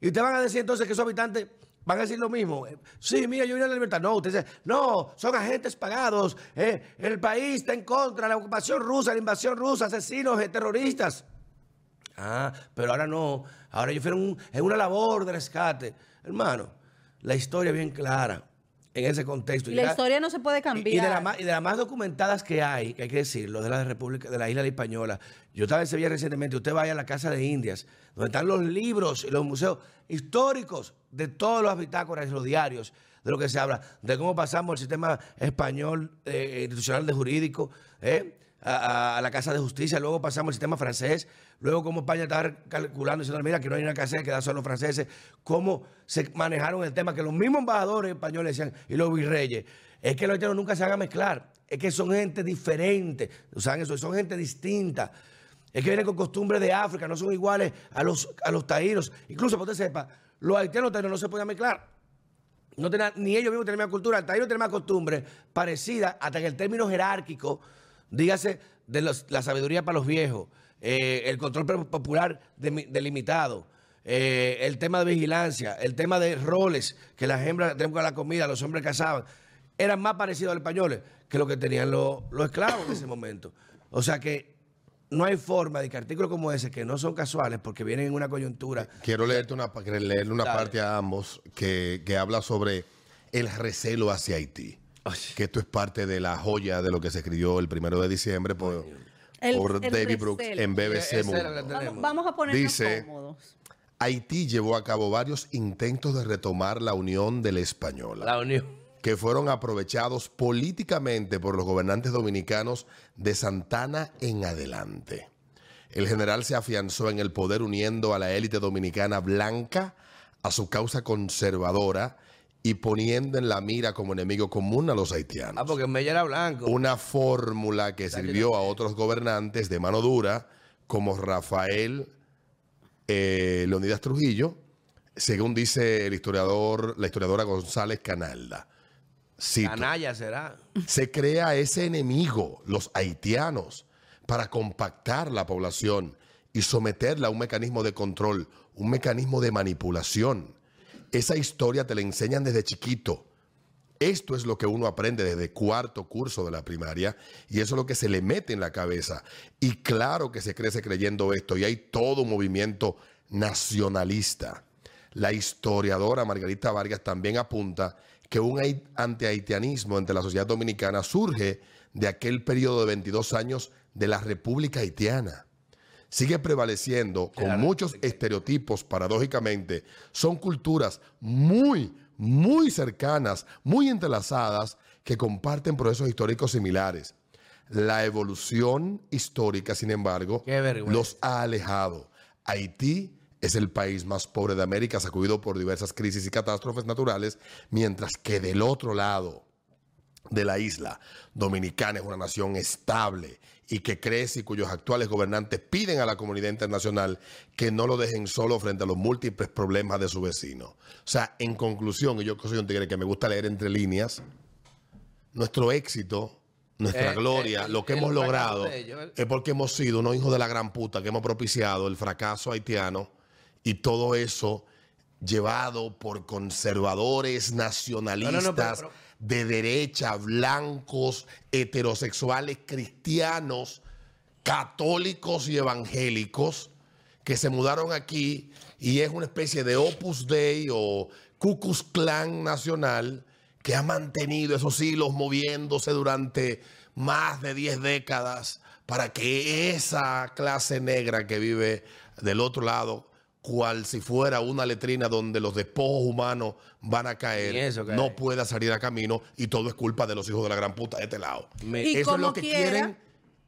Y ustedes van a decir entonces que esos habitantes van a decir lo mismo. Sí, mira, yo vine a la libertad. No, ustedes dicen, no, son agentes pagados. eh, el país está en contra de la ocupación rusa, la invasión rusa, asesinos, eh, terroristas. Ah, pero ahora no. Ahora ellos fueron en una labor de rescate. Hermano, la historia es bien clara en ese contexto. Y la historia no se puede y- Y, cambiar. de las más, y de las más documentadas que hay, que hay que decirlo, de la República, de la isla de Española. Yo estaba en Sevilla recientemente, usted vaya a la Casa de Indias, donde están los libros y los museos históricos de todos los bitácoras y los diarios, de lo que se habla, de cómo pasamos el sistema español eh, institucional de jurídico, eh, a, la Casa de Justicia, luego pasamos al sistema francés, luego cómo España estaba calculando, diciendo, mira, que no hay que hacer, que da solo los franceses, cómo se manejaron el tema, que los mismos embajadores españoles decían, y los virreyes, es que los haitianos nunca se van a mezclar, es que son gente diferente, ¿saben eso? Son gente distinta. Es que vienen con costumbres de África, no son iguales a los, a los taínos. Incluso, para usted sepa, los haitianos no se podían mezclar. No tenían- ni ellos mismos tenían cultura. El taíno tenía más costumbre parecida hasta que el término jerárquico, dígase, de los- la sabiduría para los viejos, eh, el control popular delimitado, eh, el tema de vigilancia, el tema de roles, que las hembras tenían con la comida, los hombres cazaban, eran más parecidos a los españoles que lo que tenían los, los esclavos en ese momento. O sea que no hay forma de que artículos como ese, que no son casuales porque vienen en una coyuntura, Quiero leerte una, leerle una Dale. parte a ambos que, que habla sobre el recelo hacia Haití. Ay. Que esto es parte de la joya de lo que se escribió el primero de diciembre por, El- por el David Brooks en BBC Mundo. Vamos, vamos a ponernos Dice- cómodos. Haití llevó a cabo varios intentos de retomar la Unión de la Española, La unión. que fueron aprovechados políticamente por los gobernantes dominicanos de Santana en adelante. El general se afianzó en el poder uniendo a la élite dominicana blanca a su causa conservadora y poniendo en la mira como enemigo común a los haitianos. Ah, porque Mella era blanco. Una fórmula que sirvió a otros gobernantes de mano dura, como Rafael eh, Leonidas Trujillo, según dice el historiador, la historiadora González Canalda. Cito, Canalla será. se crea ese enemigo, los haitianos, para compactar la población y someterla a un mecanismo de control, un mecanismo de manipulación. Esa historia te la enseñan desde chiquito. Esto es lo que uno aprende desde cuarto curso de la primaria y eso es lo que se le mete en la cabeza. Y claro que se crece creyendo esto y hay todo un movimiento nacionalista. La historiadora Margarita Vargas también apunta que un hai- antihaitianismo entre la sociedad dominicana surge de aquel periodo de 22 años de la República Haitiana sigue prevaleciendo con Claro. muchos estereotipos, paradójicamente, son culturas muy, muy cercanas, muy entrelazadas, que comparten procesos históricos similares. La evolución histórica, sin embargo, los ha alejado. Haití es el país más pobre de América, sacudido por diversas crisis y catástrofes naturales, mientras que del otro lado, de la isla dominicana es una nación estable y que crece y cuyos actuales gobernantes piden a la comunidad internacional que no lo dejen solo frente a los múltiples problemas de su vecino. O sea, en conclusión, y yo soy un tigre que me gusta leer entre líneas, nuestro éxito, nuestra Eh, gloria, eh, lo que hemos logrado ellos, es porque hemos sido unos hijos de la gran puta que hemos propiciado el fracaso haitiano y todo eso llevado por conservadores nacionalistas pero- de derecha, blancos, heterosexuales, cristianos, católicos y evangélicos que se mudaron aquí y es una especie de Opus Dei o Ku Klux Klan nacional que ha mantenido esos hilos moviéndose durante más de 10 décadas para que esa clase negra que vive del otro lado, cual si fuera una letrina donde los despojos humanos van a caer, eso no pueda salir a camino y todo es culpa de los hijos de la gran puta de este lado. Me- Y Eso es lo que quiera- quieren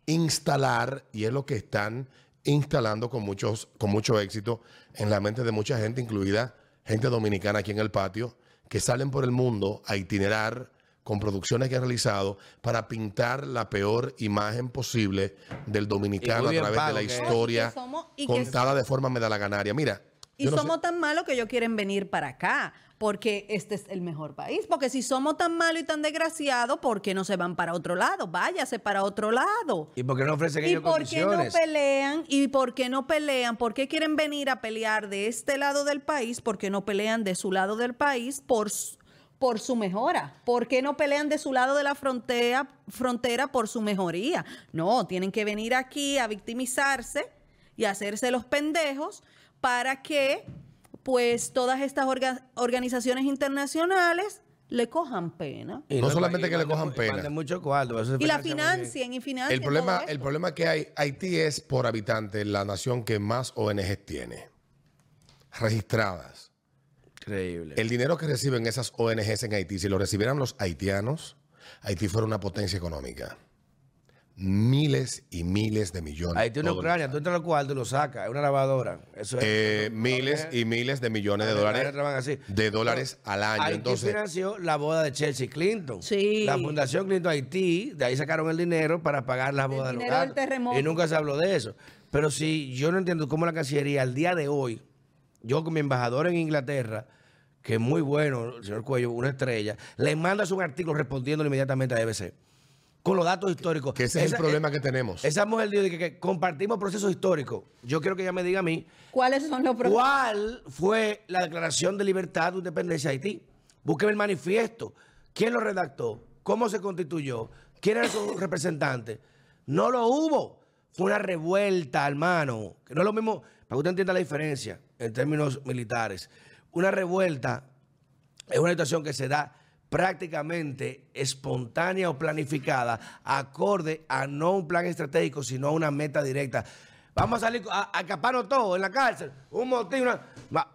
instalar y es lo que están instalando con, muchos, con mucho éxito en la mente de mucha gente, incluida gente dominicana aquí en el patio, que salen por el mundo a itinerar con producciones que han realizado para pintar la peor imagen posible del dominicano a través de la historia Y que somos- y que contada de forma medalaganaria. Mira, Y sé- somos tan malos que ellos quieren venir para acá, porque este es el mejor país. Porque si somos tan malos y tan desgraciados, ¿por qué no se van para otro lado? Váyase para otro lado. ¿Y por qué no ofrecen ¿Y ellos por qué no pelean? ¿Y por qué no pelean? ¿Por qué quieren venir a pelear de este lado del país? ¿Por qué no pelean de su lado del país por, por su mejora? ¿Por qué no pelean de su lado de la frontera, frontera por su mejoría? No, tienen que venir aquí a victimizarse y hacerse los pendejos para que pues todas estas orga- organizaciones internacionales le cojan pena. Y No solamente y que le cojan pena. mucho cuarto. eso se Y la financien y financien El problema, todo el problema que hay, Haití es por habitante la nación que más ONGs tiene registradas. Increíble. El dinero que reciben esas ONGs en Haití, si lo recibieran los haitianos, Haití fuera una potencia económica. Miles y miles de millones. Tiene todos Ucrania, tú entras al cuarto y lo sacas. Es una lavadora. Eso es. Eh, miles y miles de millones de dólares así. de dólares al año. Haití Entonces, financió la boda de Chelsea Clinton. Sí. La Fundación Clinton Haití, de ahí sacaron el dinero para pagar las bodas de los dinero del gatos. terremoto. Y nunca se habló de eso. Pero si yo no entiendo cómo la Cancillería al día de hoy, yo con mi embajador en Inglaterra, que es muy bueno, el señor Cuello, una estrella, le mandas un artículo respondiendo inmediatamente a BBC. Con los datos históricos. que ese es Esa- el problema eh, que tenemos. Esa mujer dijo que, que compartimos procesos históricos. Yo quiero que ella me diga a mí ¿Cuáles son los problemas? ¿Cuál fue la declaración de libertad de independencia de Haití? Búsqueme el manifiesto. ¿Quién lo redactó? ¿Cómo se constituyó? ¿Quién era su representante? No lo hubo. Fue una revuelta, hermano. Que no es lo mismo, para que usted entienda la diferencia en términos militares. Una revuelta es una situación que se da prácticamente espontánea o planificada, acorde a no un plan estratégico, sino a una meta directa. Vamos a salir a, a escaparnos todos en la cárcel. Un motín, una-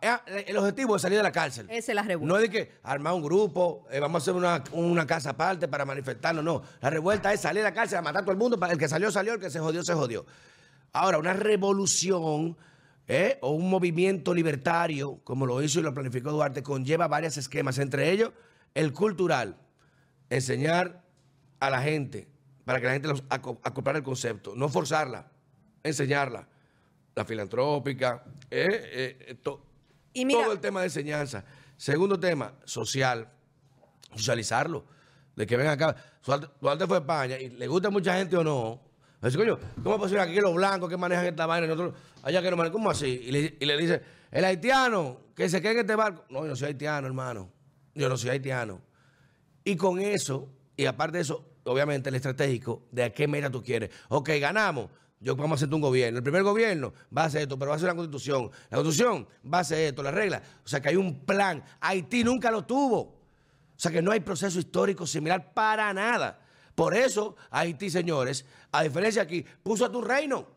eh, El objetivo es salir de la cárcel. Esa es la revuelta. No es de que armar un grupo, eh, vamos a hacer una, una casa aparte para manifestarnos. No, la revuelta es salir de la cárcel a matar a todo el mundo. El que salió, salió. El que se jodió, se jodió. Ahora, una revolución eh, o un movimiento libertario, como lo hizo y lo planificó Duarte, conlleva varios esquemas. Entre ellos, el cultural. Enseñar a la gente, para que la gente los acoplar el concepto. No forzarla, enseñarla. La filantrópica, eh, eh, to- Y mira- todo el tema de enseñanza. Segundo tema, social. Socializarlo. De que vengan acá. Duarte fue a España y le gusta a mucha gente o no. ¿Cómo es posible aquí los blancos que manejan esta vaina y nosotros allá que no manejan? ¿Cómo así? Y le, dice, el haitiano que se quede en este barco. No, yo no soy haitiano, hermano. Yo no soy haitiano. Y con eso, y aparte de eso, obviamente el estratégico de a qué meta tú quieres. Ok, ganamos. Yo vamos a hacerte un gobierno. El primer gobierno va a hacer esto, pero va a ser una constitución. La constitución va a hacer esto, la regla. O sea que hay un plan. Haití nunca lo tuvo. O sea que no hay proceso histórico similar para nada. Por eso Haití, señores, a diferencia aquí, puso a tu reino.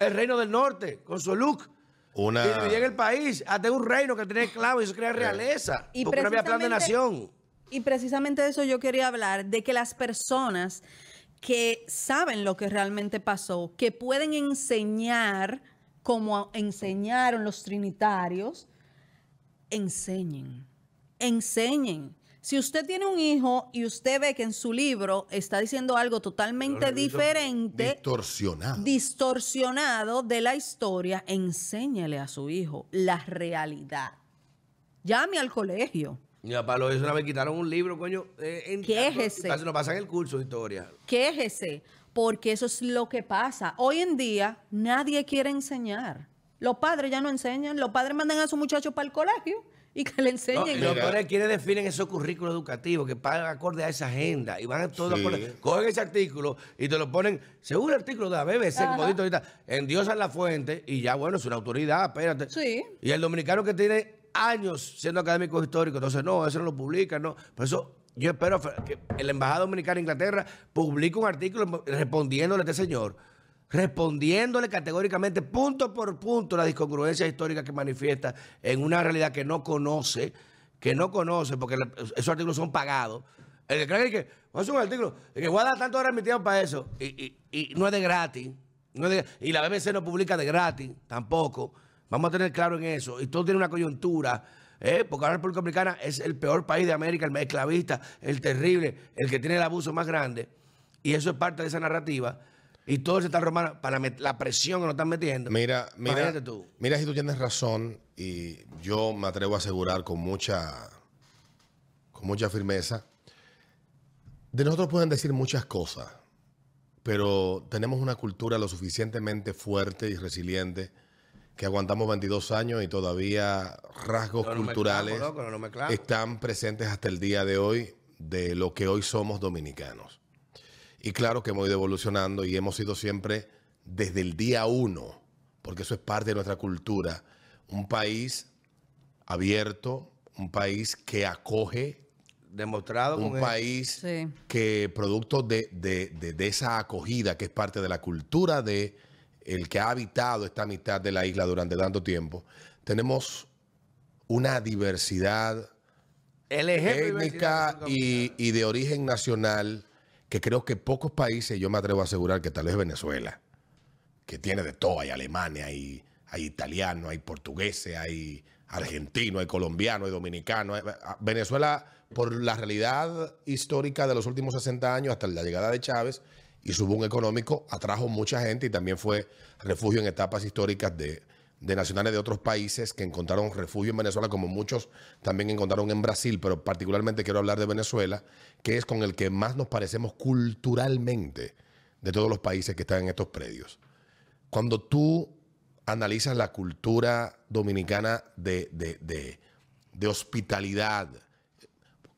El reino del norte, con su look. Una- Y dividían el país. Hasta un reino que tenía esclavos y eso crea realeza. Y porque no había plan de nación. Y precisamente de eso yo quería hablar, de que las personas que saben lo que realmente pasó, que pueden enseñar como enseñaron los trinitarios, enseñen, enseñen. Si usted tiene un hijo y usted ve que en su libro está diciendo algo totalmente diferente, Distorsionado. distorsionado de la historia, enséñele a su hijo la realidad. Llame al colegio. Mi papá lo hizo una vez, quitaron un libro, coño. eh, en- ¿Qué es ese? Nos pasan el curso de historia. Quéjese, porque eso es lo que pasa. Hoy en día nadie quiere enseñar. Los padres ya no enseñan, los padres mandan a sus muchachos para el colegio y que le No, enseñen. y los padres quienes definen esos currículos educativos que pagan acorde a esa agenda y van a todo Sí. acorde- cogen ese artículo y te lo ponen según el artículo de la BBC, como Ajá. dicho ahorita, endiosan la fuente y ya, bueno, es una autoridad, espérate. Sí. Y el dominicano que tiene años siendo académico histórico, entonces no, eso no lo publican, no. Por eso yo espero que el embajada dominicana en Inglaterra publique un artículo respondiéndole a este señor, respondiéndole categóricamente, punto por punto, la discongruencia histórica que manifiesta en una realidad que no conoce, que no conoce, porque esos artículos son pagados. El que cree que hacer un artículo, el que voy a dar tanto tiempo para eso, y, y- y no es de gratis, no es de- y la BBC no publica de gratis, tampoco. Vamos a tener claro en eso. Y todo tiene una coyuntura, ¿eh? porque ahora la República Dominicana es el peor país de América, el más esclavista, el terrible, el que tiene el abuso más grande. Y eso es parte de esa narrativa. Y todo se está romano para la presión que nos están metiendo. Mira, mira, tú. mira si tú tienes razón y yo me atrevo a asegurar con mucha, con mucha firmeza. De nosotros pueden decir muchas cosas, pero tenemos una cultura lo suficientemente fuerte y resiliente que aguantamos 22 años y todavía rasgos No culturales loco, no están presentes hasta el día de hoy de lo que hoy somos dominicanos. Y claro que hemos ido evolucionando y hemos sido siempre desde el día uno, porque eso es parte de nuestra cultura, un país abierto, un país que acoge, Demostrado un con país Sí. que producto de, de- de- de esa acogida que es parte de la cultura de el que ha habitado esta mitad de la isla durante tanto tiempo, tenemos una diversidad el étnica diversidad y, y de origen nacional que creo que pocos países, yo me atrevo a asegurar que tal vez Venezuela, que tiene de todo, hay Alemania, hay, hay italiano, hay portugueses, hay argentino, hay colombiano, hay dominicano. Venezuela, por la realidad histórica de los últimos 60 años hasta la llegada de Chávez y su boom económico, atrajo mucha gente y también fue refugio en etapas históricas de, de nacionales de otros países que encontraron refugio en Venezuela, como muchos también encontraron en Brasil, pero particularmente quiero hablar de Venezuela, que es con el que más nos parecemos culturalmente de todos los países que están en estos predios. Cuando tú analizas la cultura dominicana de, de- de- hospitalidad,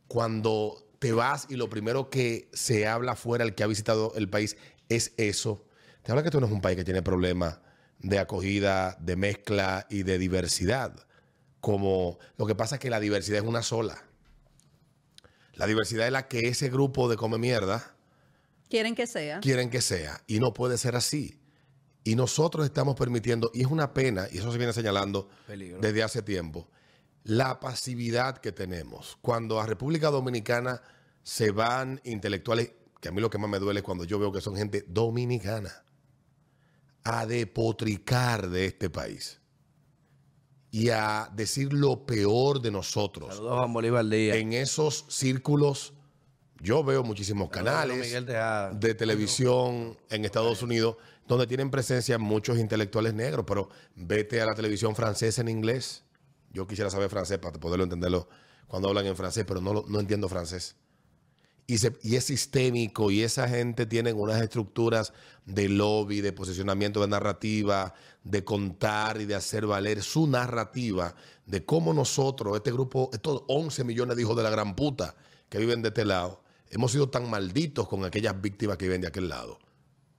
cuando te vas y lo primero que se habla fuera, el que ha visitado el país, es eso, te habla que esto no es un país que tiene problemas de acogida, de mezcla y de diversidad. Como lo que pasa es que la diversidad es una sola. La diversidad es la que ese grupo de come mierda Quieren que sea. quieren que sea y no puede ser así. Y nosotros estamos permitiendo, y es una pena, y eso se viene señalando Peligro. desde hace tiempo, la pasividad que tenemos. Cuando a República Dominicana se van intelectuales, que a mí lo que más me duele es cuando yo veo que son gente dominicana, a depotricar de este país y a decir lo peor de nosotros. Saludos a Juan Bolívar Díaz. En esos círculos, yo veo muchísimos canales de televisión en Estados Unidos donde tienen presencia muchos intelectuales negros, pero vete a la televisión francesa en inglés. Yo quisiera saber francés para poderlo entenderlo cuando hablan en francés, pero no, no entiendo francés. Y, se- y es sistémico y esa gente tiene unas estructuras de lobby, de posicionamiento de narrativa, de contar y de hacer valer su narrativa de cómo nosotros, este grupo, estos 11 millones de hijos de la gran puta que viven de este lado, hemos sido tan malditos con aquellas víctimas que viven de aquel lado.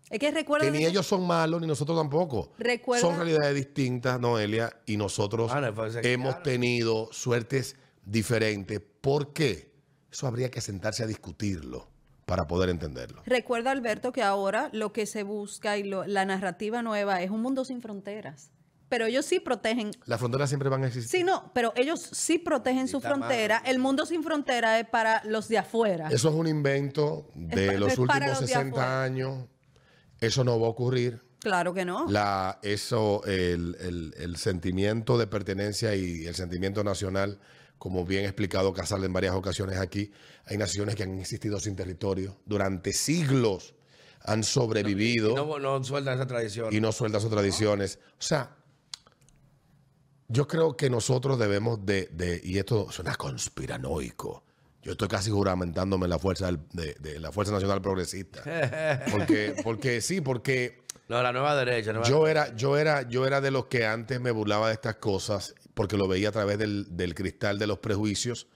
Es que recuerda. Que ni ellos son malos, ni nosotros tampoco. Recuerda- Son realidades distintas, Noelia, y nosotros Ah, no, hemos claro. tenido suertes diferentes. ¿Por qué? Eso habría que sentarse a discutirlo para poder entenderlo. Recuerda, Alberto, que ahora lo que se busca y lo- la narrativa nueva es un mundo sin fronteras. Pero ellos sí protegen. Las fronteras siempre van a existir. Sí, no, pero ellos sí protegen su frontera. El mundo sin frontera es para los de afuera. Eso es un invento de los últimos los de 60 afuera. años. Eso no va a ocurrir. Claro que no. La, eso, el, el- el sentimiento de pertenencia y el sentimiento nacional, como bien explicado Casal en varias ocasiones aquí, hay naciones que han existido sin territorio durante siglos, han sobrevivido No, no sueltan esa tradición. y no sueltan sus tradiciones. O sea, yo creo que nosotros debemos de, de- y esto suena conspiranoico, yo estoy casi juramentándome en la fuerza del- de, de la Fuerza Nacional Progresista. Porque, porque sí, porque No, la nueva derecha. nueva- yo era, yo era, yo era de los que antes me burlaba de estas cosas porque lo veía a través del, del cristal de los prejuicios.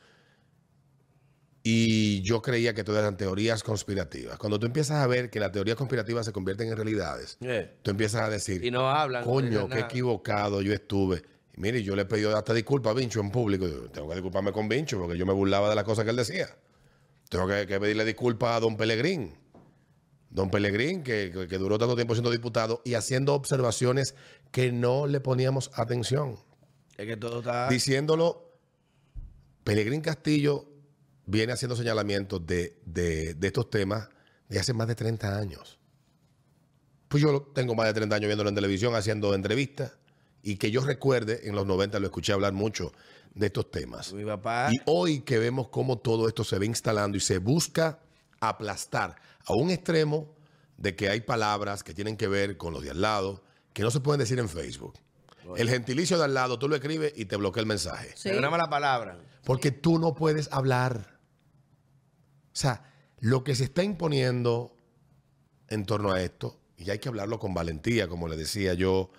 Y yo creía que todas eran teorías conspirativas. Cuando tú empiezas a ver que las teorías conspirativas se convierten en realidades, Eh. tú empiezas a decir, Y no hablan. no coño, qué equivocado yo estuve. Y mire, yo le pedí hasta disculpas a Vincho en público. Yo, tengo que disculparme con Vincho porque yo me burlaba de las cosas que él decía. Tengo que, que pedirle disculpas a don Pelegrín. Don Pelegrín, que, que- que duró tanto tiempo siendo diputado y haciendo observaciones que no le poníamos atención. Es que todo está. Diciéndolo, Pelegrín Castillo viene haciendo señalamientos de, de- de estos temas de hace más de 30 años. Pues yo tengo más de 30 años viéndolo en televisión, haciendo entrevistas, y que yo recuerde, en los 90 lo escuché hablar mucho de estos temas. Mi papá. Y hoy que vemos cómo todo esto se ve instalando y se busca aplastar a un extremo de que hay palabras que tienen que ver con los de al lado que no se pueden decir en Facebook. El gentilicio de al lado, tú lo escribes y te bloquea el mensaje. Sí. Pero una mala palabra. Porque tú no puedes hablar. O sea, lo que se está imponiendo en torno a esto, y hay que hablarlo con valentía, como le decía yo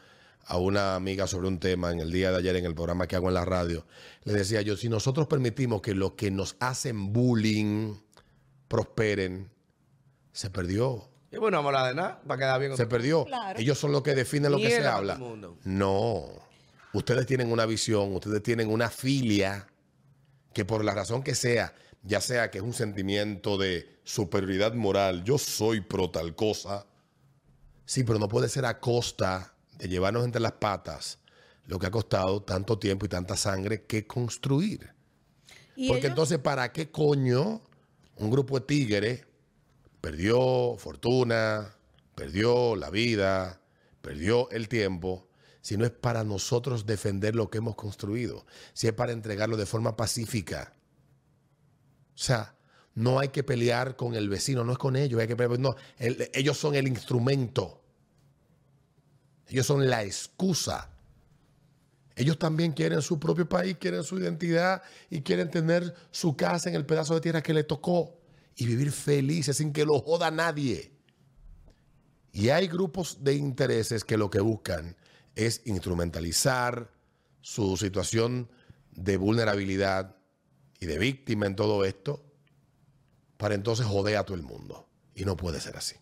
a una amiga sobre un tema en el día de ayer en el programa que hago en la radio, le decía yo, si nosotros permitimos que los que nos hacen bullying prosperen, se perdió. Y bueno, vamos a hablar de nada. Para quedar bien con Se perdió. Claro. Ellos son los que definen lo que se habla. No. Ustedes tienen una visión, ustedes tienen una filia que por la razón que sea, ya sea que es un sentimiento de superioridad moral, yo soy pro tal cosa. Sí, pero no puede ser a costa de llevarnos entre las patas lo que ha costado tanto tiempo y tanta sangre que construir. Porque ellos- entonces, ¿para qué coño un grupo de tigres perdió fortuna, perdió la vida, perdió el tiempo, si no es para nosotros defender lo que hemos construido, si es para entregarlo de forma pacífica? O sea, no hay que pelear con el vecino, no es con ellos, hay que pelear, no, el- ellos son el instrumento, ellos son la excusa. Ellos también quieren su propio país, quieren su identidad y quieren tener su casa en el pedazo de tierra que le tocó y vivir felices sin que lo joda nadie. Y hay grupos de intereses que lo que buscan es instrumentalizar su situación de vulnerabilidad y de víctima en todo esto para entonces joder a todo el mundo. Y no puede ser así.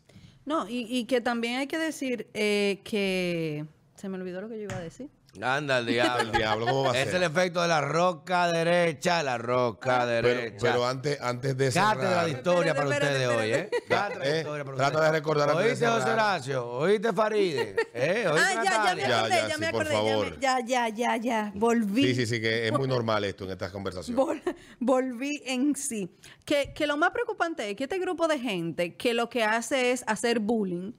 No, y, y que también hay que decir eh, que. Se me olvidó lo que yo iba a decir. Anda el diablo. El diablo, ¿cómo va a Es ser? el efecto de la roca derecha, la roca derecha. pero antes, antes de Cátedra cerrar, de historia para ustedes hoy, ¿eh? Cátedra de Eh, historia para trata ustedes. de recordar antes ¿Oíste, José. Horacio? ¿Oíste, Faride? ¿Eh? ¿Oíste, Ah, ya, ya me Natalia? Ya, acordé, ya, ya, me sí, acordé, ya, favor. ya, ya, ya, ya, volví. Sí, sí, sí, que es muy normal esto en estas conversaciones. Vol- volví en sí. Que, que lo más preocupante es que este grupo de gente que lo que hace es hacer bullying,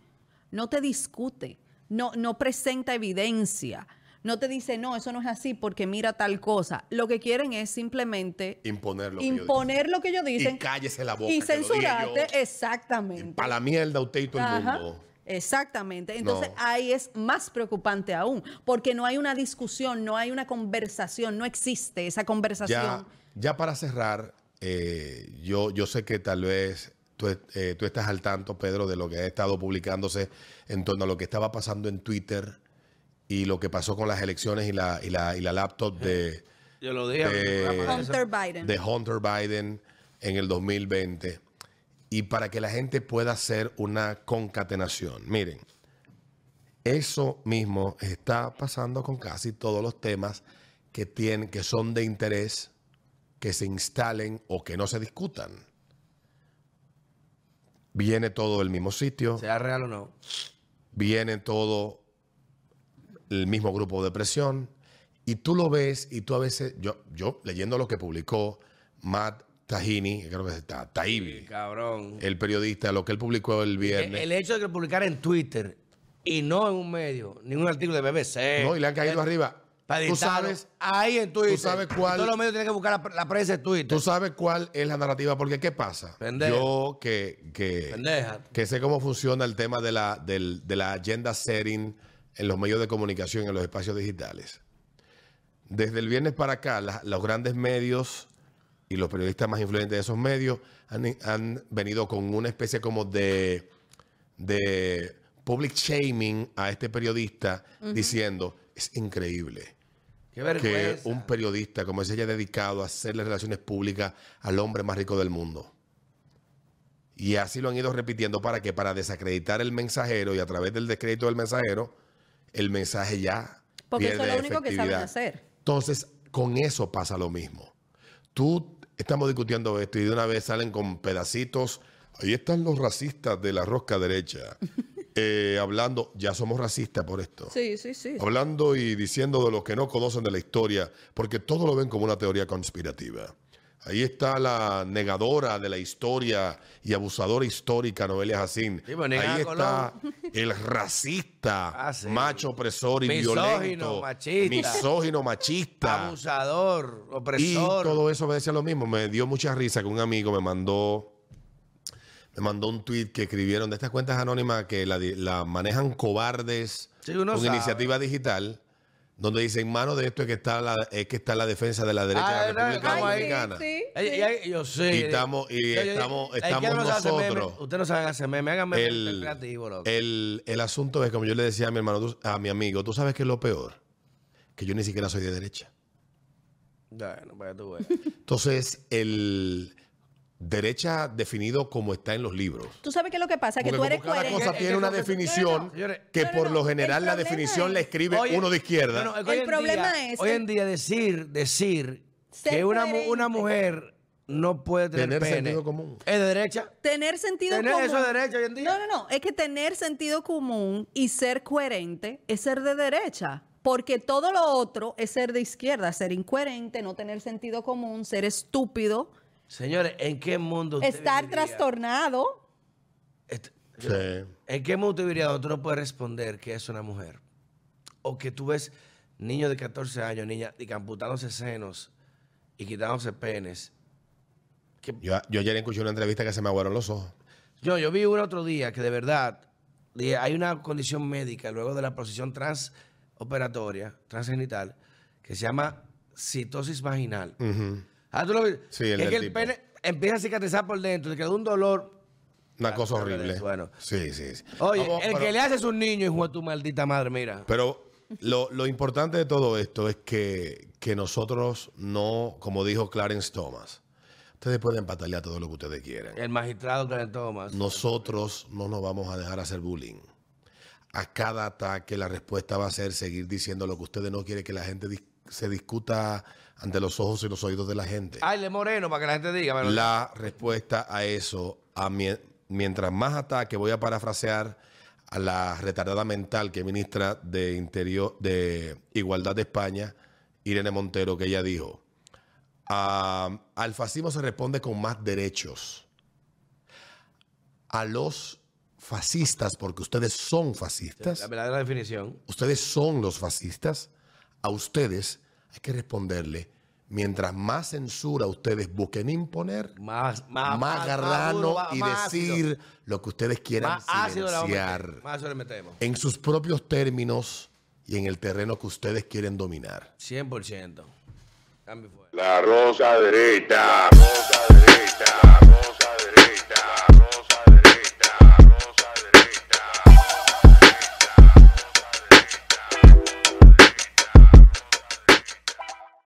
no te discute, no, no presenta evidencia, no te dice, no, eso no es así porque mira tal cosa. Lo que quieren es simplemente Imponer lo que ellos imponer lo que ellos dicen. Y cállese la boca, Y que censurarte, yo. exactamente. Para la mierda usted y todo el mundo. Exactamente. Entonces No. ahí es más preocupante aún, porque no hay una discusión, no hay una conversación, no existe esa conversación. Ya, ya para cerrar, eh, yo, yo sé que tal vez tú, eh, tú estás al tanto, Pedro, de lo que ha estado publicándose en torno a lo que estaba pasando en Twitter y lo que pasó con las elecciones y la, y la, y la laptop de, Yo lo dije. De. Hunter Biden. de Hunter Biden en el 2020. Y para que la gente pueda hacer una concatenación. Miren, eso mismo está pasando con casi todos los temas que tienen, que son de interés, que se instalen o que no se discutan. Viene todo del mismo sitio, Sea real o no. viene todo el mismo grupo de presión y tú lo ves y tú a veces, yo, yo leyendo lo que publicó Matt Tahini, creo que está, Cabrón. el periodista, lo que él publicó el El, viernes, el hecho de que lo publicara en Twitter y no en un medio, ningún artículo de BBC. no, y le han caído Eh, arriba. Para Tú sabes, ahí en Twitter. tú sabes cuál- Todos los medios tienen que buscar la, la prensa de Twitter. tú sabes cuál es la narrativa, porque ¿qué pasa? Pendejo. Yo que, que, Pendeja. que sé cómo funciona el tema de la, del- de la agenda setting en los medios de comunicación, en los espacios digitales. Desde el viernes para acá, la- los grandes medios y los periodistas más influyentes de esos medios han, han venido con una especie como de, de public shaming a este periodista diciendo, es increíble que un periodista como ese haya dedicado a hacerle relaciones públicas al hombre más rico del mundo. Y así lo han ido repitiendo para que para desacreditar el mensajero y a través del descrédito del mensajero, el mensaje ya Porque eso es lo único que saben hacer. Entonces, con eso pasa lo mismo. Tú estamos discutiendo esto y de una vez salen con pedacitos. Ahí están los racistas de la rosca derecha. Eh, hablando, ya somos racistas por esto Sí, sí, sí. hablando y diciendo de los que no conocen de la historia, porque todo lo ven como una teoría conspirativa. Ahí está la negadora de la historia y abusadora histórica Noelia Jacín. Sí, pues, Ahí está el racista, Ah, sí. macho opresor y Misógino, violento, machista. misógino, machista. Abusador, Y opresor. todo eso me decía lo mismo. Me dio mucha risa que un amigo me mandó me mandó un tweet que escribieron de estas cuentas anónimas que la, manejan cobardes Sí, con sabe. iniciativa digital, donde dice en mano de esto es que está la, es que está la defensa de la derecha Ah, de la ¿verdad? República ahí. Dominicana. sí, sí. y hay- yo sé. Y estamos- y estamos- estamos ¿quién no sabe nosotros. Ustedes no saben hacer memes. Háganme el, El, creativo, loco. el, el asunto es, como yo le decía a mi hermano, tú- a mi amigo, tú sabes que es lo peor, que yo ni siquiera soy de derecha. Bueno, para que tú veas. Entonces, el derecha definido como está en los libros. Tú sabes qué es lo que pasa, que Porque tú eres cada coherente. cosa Es tiene que una que- definición que no, por no. lo general la definición es- la escribe uno de izquierda. es que El problema día- es Hoy que- en día decir, decir Ser que una, una mujer no puede tener, Tener pene, sentido común. ¿Es de derecha? Tener sentido Tener común. eso es derecho hoy en día. No, no, no. Es que tener sentido común y ser coherente es ser de derecha. Porque todo lo otro es ser de izquierda. Ser incoherente, no tener sentido común, ser estúpido, Señores, ¿en qué mundo usted estar viviría? trastornado. Est- Sí. ¿En qué mundo usted viviría donde tú no puedes responder que es una mujer? O que tú ves niños de 14 años, niñas, y que amputándose senos y quitándose penes. Que- Yo, yo ayer escuché una entrevista que se me aguaron los ojos. Yo, yo vi uno otro día que de verdad dije, hay una condición médica luego de la posición transoperatoria, transgenital, que se llama citosis vaginal. Ah, ¿tú lo? Sí, el es del que el tipo. pene empieza a cicatrizar por dentro, te queda un dolor. Una Ah, cosa horrible. bueno. Sí, sí, sí. Oye, Vamos, el pero- que le haces un niño, hijo de tu maldita madre, mira. Pero lo, lo importante de todo esto es que, que nosotros no, como dijo Clarence Thomas, ustedes pueden patalear todo lo que ustedes quieran. El magistrado Clarence Thomas. Nosotros no nos vamos a dejar hacer bullying. a cada ataque la respuesta va a ser seguir diciendo lo que ustedes no quieren que la gente dis- se discuta ante los ojos y los oídos de la gente. Ay, le moreno para que la gente diga. La respuesta a eso, a mientras más ataque, voy a parafrasear a la retardada mental que ministra de Interior de Igualdad de España, Irene Montero, que ella dijo, "Ah, al fascismo se responde con más derechos. A los fascistas, porque ustedes son fascistas, La verdadera definición. ustedes son los fascistas, a ustedes hay que responderle, mientras más censura ustedes busquen imponer, Más, más, más, grano duro, más- y más decir ácido. lo que ustedes quieran silenciar Más ácido le metemos. en sus propios términos y en el terreno que ustedes quieren dominar. 100%. Cambio fuera. La rosa derecha. Rosa